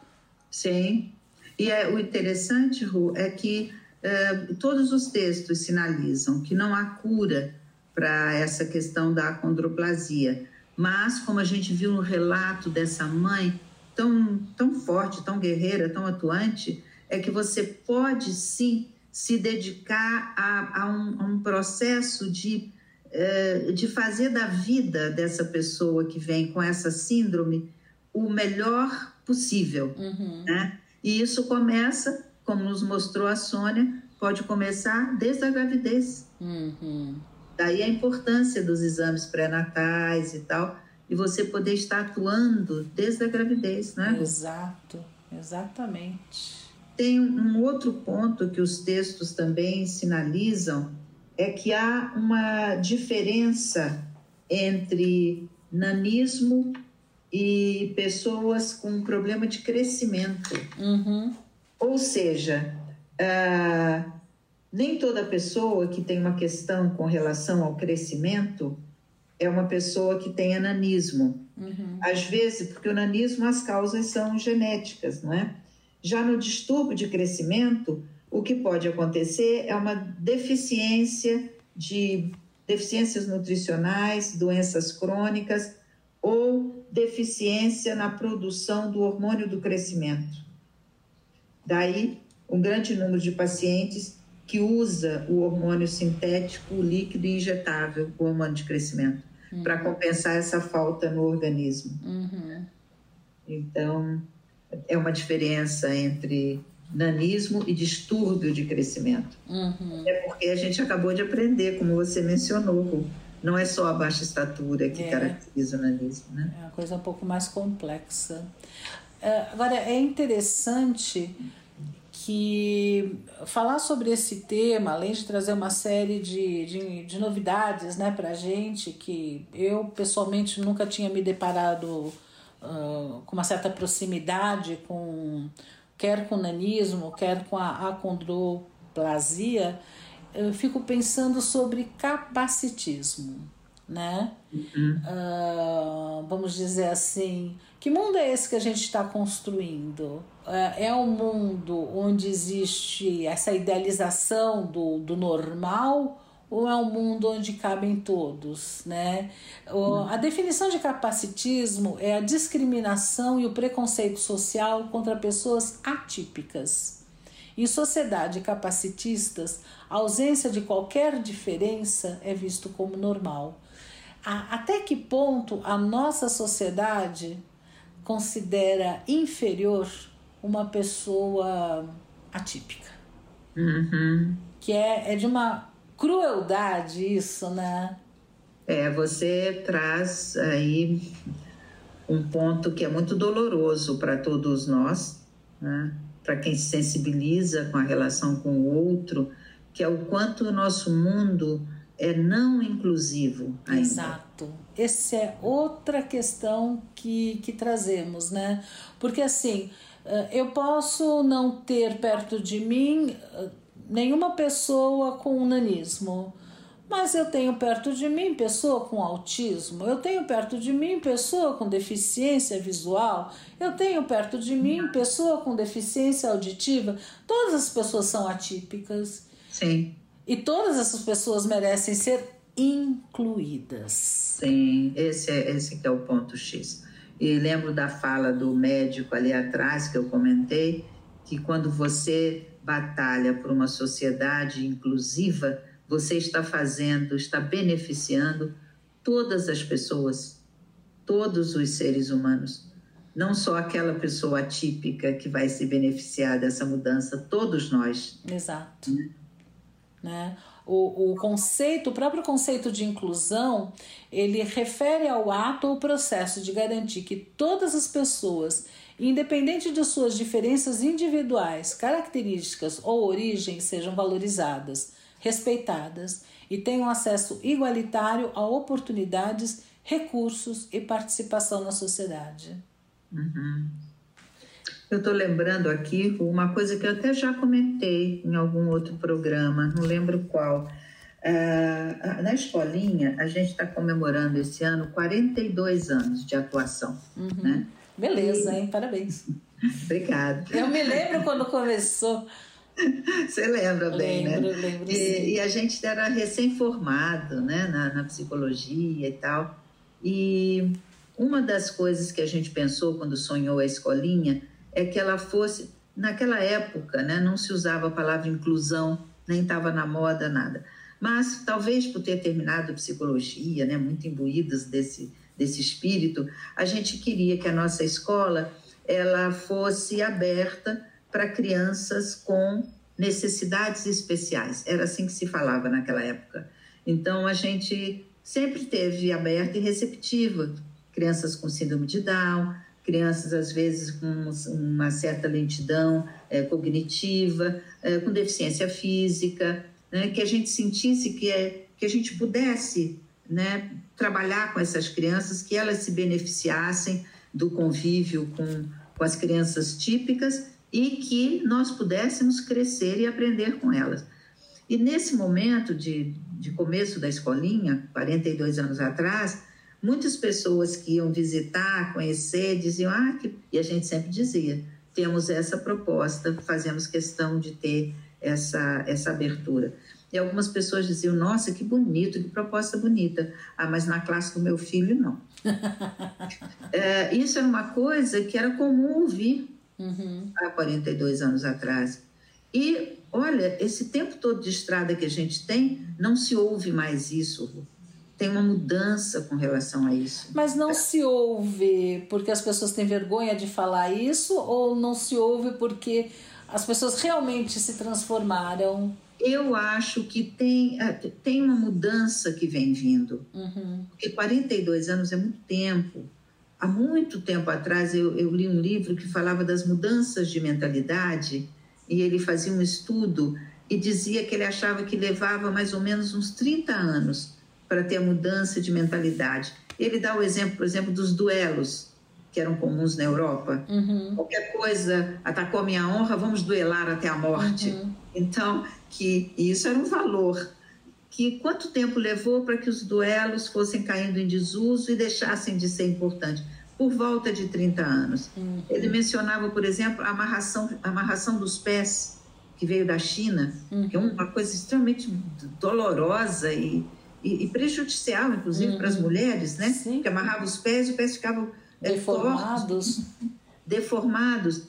Sim. E é, o interessante, Ru, é que uh, todos os textos sinalizam que não há cura para essa questão da acondroplasia. Mas, como a gente viu no relato dessa mãe, tão, tão forte, tão guerreira, tão atuante, é que você pode sim se dedicar a, a, um, a um, processo de, eh, de fazer da vida dessa pessoa que vem com essa síndrome o melhor possível. Uhum. Né? E isso começa, como nos mostrou a Sônia, pode começar desde a gravidez. Uhum. Daí a importância dos exames pré-natais e tal, e você poder estar atuando desde a gravidez, né?
Exato, exatamente.
Tem um outro ponto que os textos também sinalizam, é que há uma diferença entre nanismo e pessoas com problema de crescimento. Uhum. Ou seja, uh, nem toda pessoa que tem uma questão com relação ao crescimento é uma pessoa que tem ananismo. Uhum. Às vezes, porque o nanismo, as causas são genéticas, não é? Já no distúrbio de crescimento, o que pode acontecer é uma deficiência de deficiências nutricionais, doenças crônicas ou deficiência na produção do hormônio do crescimento. Daí, um grande número de pacientes que usa o hormônio sintético líquido injetável, o hormônio de crescimento, uhum. para compensar essa falta no organismo. Uhum. Então, é uma diferença entre nanismo e distúrbio de crescimento. Uhum. É porque a gente acabou de aprender, como você mencionou, não é só a baixa estatura que é. caracteriza o nanismo, né?
É uma coisa um pouco mais complexa. É, agora, é interessante que falar sobre esse tema, além de trazer uma série de, de, de novidades né, para a gente, que eu pessoalmente nunca tinha me deparado uh, com uma certa proximidade com quer com nanismo, quer com a acondroplasia, eu fico pensando sobre capacitismo, né? Uhum. Uh, vamos dizer assim, que mundo é esse que a gente está construindo? É, é um mundo onde existe essa idealização do, do normal ou é um mundo onde cabem todos, né? A definição de capacitismo é a discriminação e o preconceito social contra pessoas atípicas. Em sociedade capacitistas, a ausência de qualquer diferença é visto como normal. Até que ponto a nossa sociedade considera inferior uma pessoa atípica? Uhum. Que é, é de uma crueldade isso, né?
É, você traz aí um ponto que é muito doloroso para todos nós, né? Para quem se sensibiliza com a relação com o outro, que é o quanto o nosso mundo é não inclusivo ainda.
Exato. Essa é outra questão que, que trazemos, né? Porque assim, eh, eu posso não ter perto de mim eh, nenhuma pessoa com nanismo. Mas eu tenho perto de mim pessoa com autismo, eu tenho perto de mim pessoa com deficiência visual, eu tenho perto de mim pessoa com deficiência auditiva. Todas as pessoas são atípicas.
Sim.
E todas essas pessoas merecem ser incluídas.
Sim, esse é, esse que é o ponto X. E lembro da fala do médico ali atrás que eu comentei, que quando você batalha por uma sociedade inclusiva, você está fazendo, está beneficiando todas as pessoas, todos os seres humanos. Não só aquela pessoa atípica que vai se beneficiar dessa mudança, todos nós.
Exato. Né? né? O, o conceito, o próprio conceito de inclusão, ele refere ao ato ou processo de garantir que todas as pessoas independente de suas diferenças individuais, características ou origem, sejam valorizadas, respeitadas e tenham acesso igualitário a oportunidades, recursos e participação na sociedade.
Uhum. Eu estou lembrando aqui uma coisa que eu até já comentei em algum outro programa, não lembro qual. Uh, na escolinha, a gente está comemorando esse ano 42 anos de atuação. Uhum. Né?
Beleza, e... hein? Parabéns.
Obrigada.
Eu me lembro quando começou.
Você lembra bem,
lembro,
né?
Lembro,
e, e, a gente era recém-formado né, na, na psicologia e tal. E uma das coisas que a gente pensou quando sonhou a escolinha é que ela fosse, naquela época, né, não se usava a palavra inclusão, nem estava na moda, nada. Mas talvez por ter terminado psicologia, né, muito imbuídos desse, desse espírito, a gente queria que a nossa escola ela fosse aberta para crianças com necessidades especiais. Era assim que se falava naquela época. Então a gente sempre teve aberta e receptiva crianças com síndrome de Down, crianças às vezes com uma certa lentidão é, cognitiva, é, com deficiência física, né, que a gente sentisse que, é, que a gente pudesse né, trabalhar com essas crianças, que elas se beneficiassem do convívio com, com as crianças típicas e que nós pudéssemos crescer e aprender com elas. E nesse momento de, de começo da escolinha, 42 anos atrás, muitas pessoas que iam visitar, conhecer, diziam, ah, que... e a gente sempre dizia, temos essa proposta, fazemos questão de ter essa, essa abertura. E algumas pessoas diziam, nossa, que bonito, que proposta bonita. Ah, mas na classe do meu filho, não. é, isso era uma coisa que era comum ouvir uhum. há 42 anos atrás. E, olha, esse tempo todo de estrada que a gente tem, não se ouve mais isso. Tem uma mudança com relação a isso.
Mas não se ouve porque as pessoas têm vergonha de falar isso ou não se ouve porque as pessoas realmente se transformaram?
Eu acho que tem, é, tem uma mudança que vem vindo. Uhum. Porque 42 anos é muito tempo. Há muito tempo atrás eu, eu li um livro que falava das mudanças de mentalidade e ele fazia um estudo e dizia que ele achava que levava mais ou menos uns 30 anos para ter a mudança de mentalidade. Ele dá o exemplo, por exemplo, dos duelos que eram comuns na Europa. Uhum. Qualquer coisa atacou a minha honra, vamos duelar até a morte. Uhum. Então, que isso era um valor. Que quanto tempo levou para que os duelos fossem caindo em desuso e deixassem de ser importantes? por volta de 30 anos. Uhum. Ele mencionava, por exemplo, a amarração, a amarração dos pés, que veio da China, uhum. que é uma coisa extremamente dolorosa e, e, e prejudicial, inclusive, uhum. para as mulheres, né? Sim. Que amarrava os pés e os pés ficavam
é, deformados. Fortes,
deformados.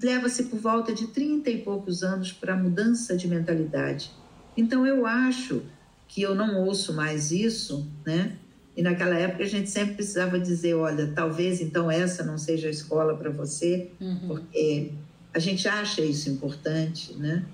Leva-se por volta de 30 e poucos anos para a mudança de mentalidade. Então, eu acho que eu não ouço mais isso, né? E naquela época a gente sempre precisava dizer, olha, talvez então essa não seja a escola para você, uhum. porque a gente acha isso importante, né?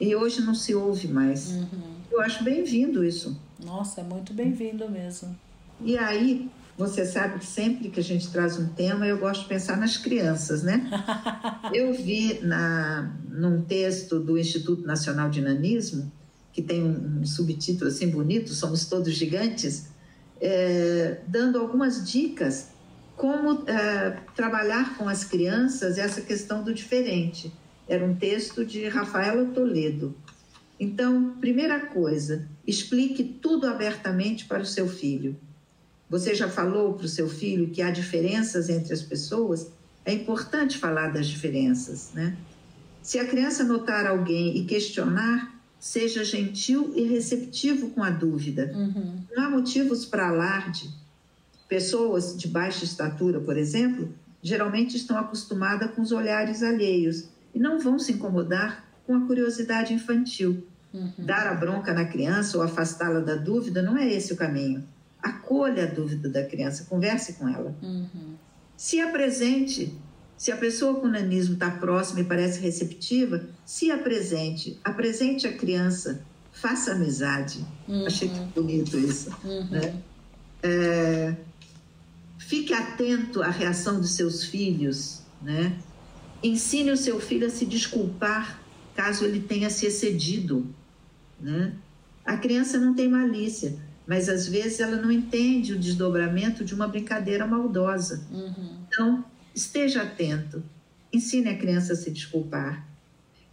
E hoje não se ouve mais. Uhum. Eu acho bem-vindo isso.
Nossa, é muito bem-vindo mesmo.
E aí, você sabe que sempre que a gente traz um tema, eu gosto de pensar nas crianças, né? eu vi na, num texto do Instituto Nacional de Nanismo, que tem um, subtítulo assim bonito, Somos Todos Gigantes, é, dando algumas dicas como é, trabalhar com as crianças essa questão do diferente. Era um texto de Rafaela Toledo. Então, primeira coisa, explique tudo abertamente para o seu filho. Você já falou para o seu filho que há diferenças entre as pessoas? É importante falar das diferenças, né? Se a criança notar alguém e questionar, seja gentil e receptivo com a dúvida. Uhum. Não há motivos para alarde. Pessoas de baixa estatura, por exemplo, geralmente estão acostumadas com os olhares alheios e não vão se incomodar com a curiosidade infantil. Uhum. Dar a bronca na criança ou afastá-la da dúvida não é esse o caminho. Acolha a dúvida da criança, converse com ela. Uhum. Se apresente se a pessoa com nanismo está próxima e parece receptiva, se apresente, apresente a criança, faça amizade. Uhum. Achei que bonito isso. Uhum. Né? É, fique atento à reação dos seus filhos, né? Ensine o seu filho a se desculpar caso ele tenha se excedido, né? A criança não tem malícia, mas às vezes ela não entende o desdobramento de uma brincadeira maldosa. Uhum. Então, Esteja atento. Ensine a criança a se desculpar.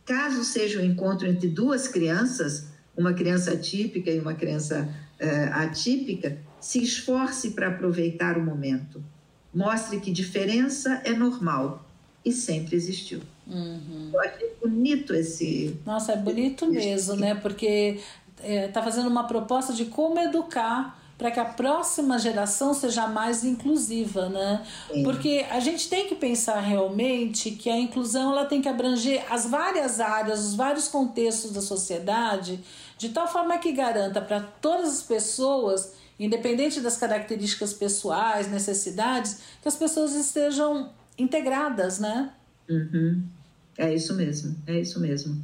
Caso seja um encontro entre duas crianças, uma criança típica e uma criança uh, atípica, se esforce para aproveitar o momento. Mostre que diferença é normal e sempre existiu. Uhum. Eu achei bonito esse.
Nossa, é bonito mesmo, né? Porque está é, tá fazendo uma proposta de como educar para que a próxima geração seja mais inclusiva, né? Sim. Porque a gente tem que pensar realmente que a inclusão ela tem que abranger as várias áreas, os vários contextos da sociedade, de tal forma que garanta para todas as pessoas, independente das características pessoais, necessidades, que as pessoas estejam integradas, né?
Uhum. É isso mesmo, é isso mesmo.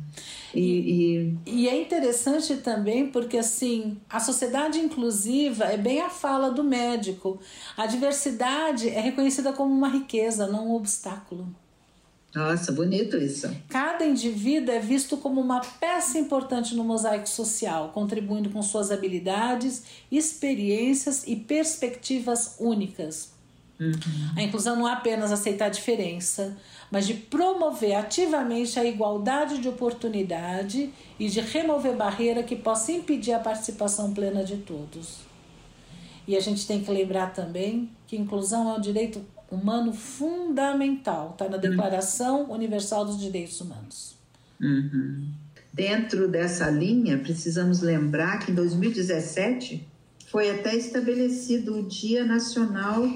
E,
e, e, é interessante também porque assim a sociedade inclusiva é bem a fala do médico. A diversidade é reconhecida como uma riqueza, não um obstáculo.
Nossa, bonito isso.
Cada indivíduo é visto como uma peça importante no mosaico social, contribuindo com suas habilidades, experiências e perspectivas únicas. Uhum. A inclusão não é apenas aceitar a diferença, mas de promover ativamente a igualdade de oportunidade e de remover barreira que possa impedir a participação plena de todos. E a gente tem que lembrar também que inclusão é um direito humano fundamental, está na Declaração Universal dos Direitos Humanos.
Uhum. Dentro dessa linha, precisamos lembrar que em 2017 foi até estabelecido o Dia Nacional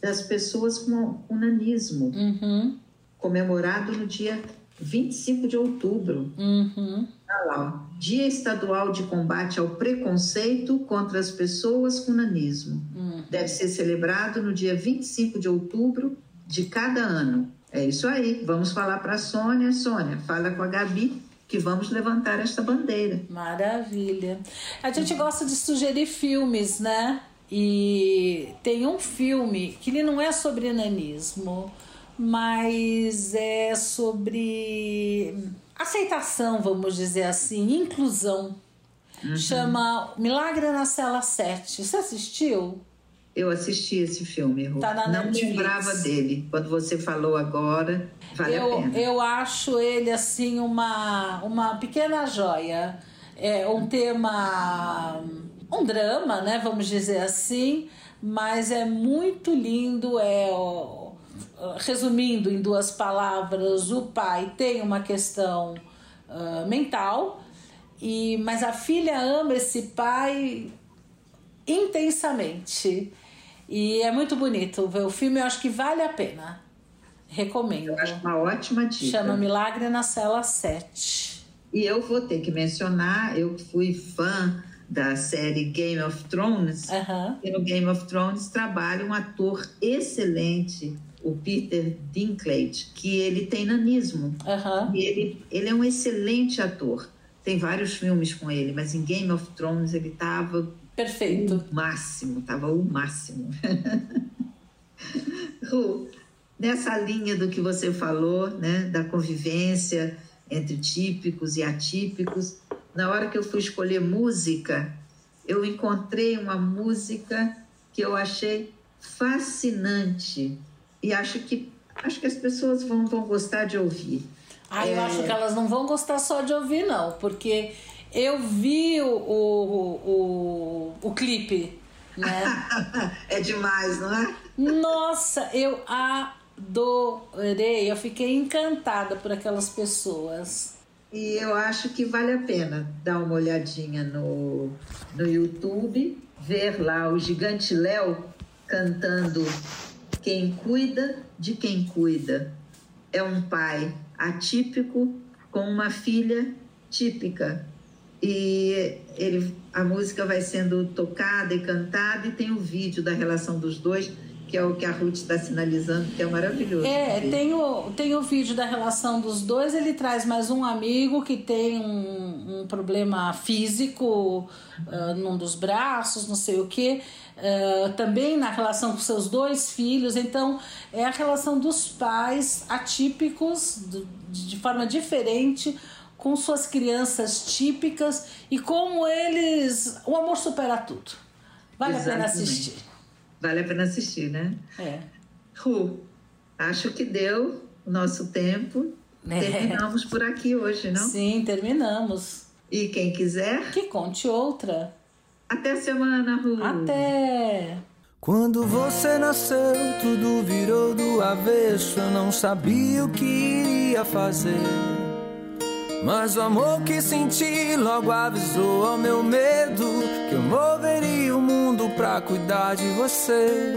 das Pessoas com, com Nanismo, uhum. Comemorado no dia 25 de outubro. Uhum. Olha lá, ó. Dia Estadual de Combate ao Preconceito contra as Pessoas com Nanismo. Uhum. Deve ser celebrado no dia 25 de outubro de cada ano. É isso aí. Vamos falar para a Sônia. Sônia, fala com a Gabi que vamos levantar esta bandeira.
Maravilha. A gente gosta de sugerir filmes, né? E tem um filme que ele não é sobre nanismo, mas é sobre aceitação, vamos dizer assim, inclusão. Uhum. Chama Milagre na Cela 7. Você assistiu?
Eu assisti esse filme, Rô. Tá Não lembrava dele. Quando você falou agora, vale
eu,
a pena.
Eu acho ele, assim, uma, uma pequena joia. É um tema... Um drama, né? Vamos dizer assim. Mas é muito lindo. É... Resumindo em duas palavras, o pai tem uma questão uh, mental, e, mas a filha ama esse pai intensamente. E é muito bonito ver o filme, eu acho que vale a pena. Recomendo. Eu
acho uma ótima dica.
Chama Milagre na Cela 7.
E eu vou ter que mencionar, eu fui fã da série Game of Thrones, uhum. e no Game of Thrones trabalha um ator excelente, o Peter Dinklage, que ele tem nanismo. Uhum. E ele, ele é um excelente ator. Tem vários filmes com ele, mas em Game of Thrones ele estava
Perfeito.
O máximo, tava o máximo. Ru, nessa linha do que você falou, né, da convivência entre típicos e atípicos, na hora que eu fui escolher música, eu encontrei uma música que eu achei fascinante e acho que acho que as pessoas vão, vão gostar de ouvir.
Ah, eu é... acho que elas não vão gostar só de ouvir, não, porque eu vi o, o, o, o clipe, né?
é demais, não é?
Nossa, eu adorei. Eu fiquei encantada por aquelas pessoas.
E eu acho que vale a pena dar uma olhadinha no, no YouTube, ver lá o Gigante Léo cantando Quem Cuida de Quem Cuida. É um pai atípico com uma filha típica e ele, a música vai sendo tocada e cantada e tem o vídeo da relação dos dois que é o que a Ruth está sinalizando, que é maravilhoso.
É, tem o, tem o vídeo da relação dos dois, ele traz mais um amigo que tem um, um problema físico uh, num dos braços, não sei o que, uh, também na relação com seus dois filhos, então é a relação dos pais atípicos, do, de forma diferente, com suas crianças típicas e como eles. O amor supera tudo. Vale Exatamente. a pena assistir.
Vale a pena assistir, né?
É.
Ru, acho que deu o nosso tempo. É. Terminamos por aqui hoje, não?
Sim, terminamos.
E quem quiser.
Que conte outra.
Até a semana, Ru.
Até!
Quando você nasceu, tudo virou do avesso. Eu não sabia o que iria fazer. Mas o amor que senti logo avisou ao meu medo que eu moveria o mundo pra cuidar de você.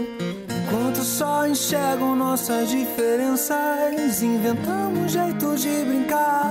Enquanto só enxergam nossas diferenças, inventamos um jeito de brincar.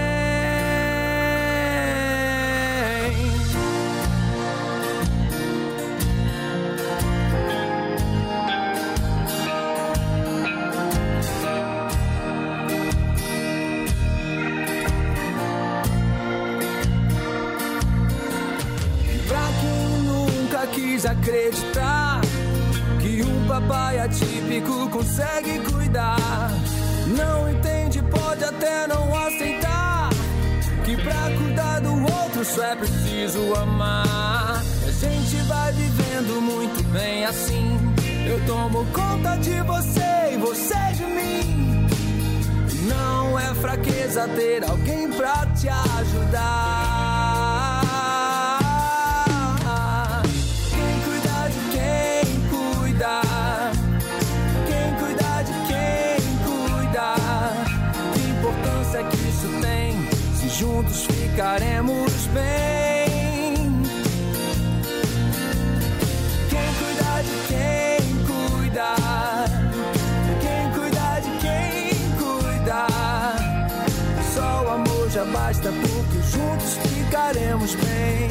consegue cuidar. Não entende, pode até não aceitar que pra cuidar do outro só é preciso amar. A gente vai vivendo muito bem assim. Eu tomo conta de você e você de mim. Não é fraqueza ter alguém pra te ajudar. Juntos ficaremos bem. Quem cuida de quem cuida. Quem cuida de quem cuida. Só o amor já basta porque juntos ficaremos bem.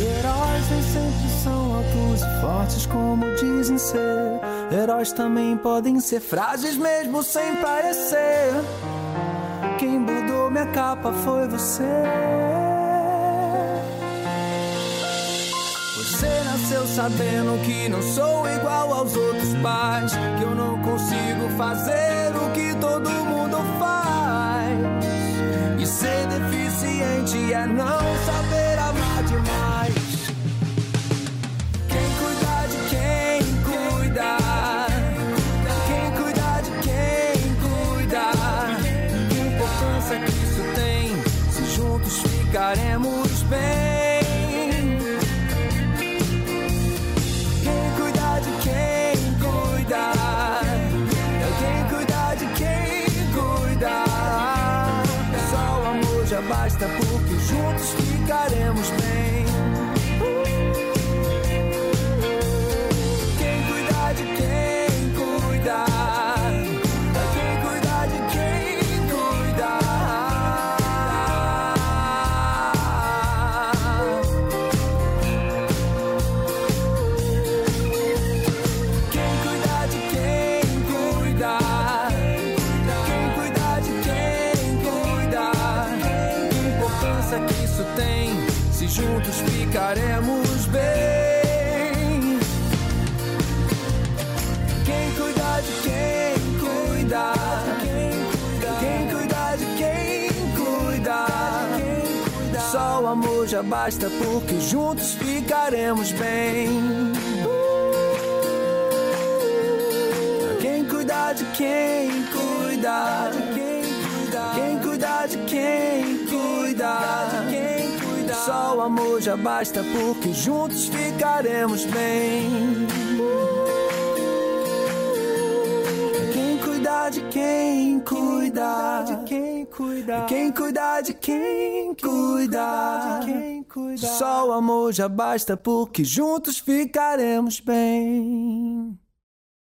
Heróis nem sempre são altos e fortes como dizem ser. Heróis também podem ser frágeis mesmo sem parecer. Quem mudou minha capa foi você. Você nasceu sabendo que não sou igual aos outros pais. Que eu não consigo fazer o que todo mundo faz. E ser deficiente é não ficaremos bem. Basta porque juntos ficaremos bem. Quem cuida de quem cuida. Quem cuida de quem cuida. Só o amor já basta porque juntos ficaremos bem. Quem cuida de quem cuida. Quem cuida. Quem cuida de quem cuida. Só o amor já basta porque juntos ficaremos bem.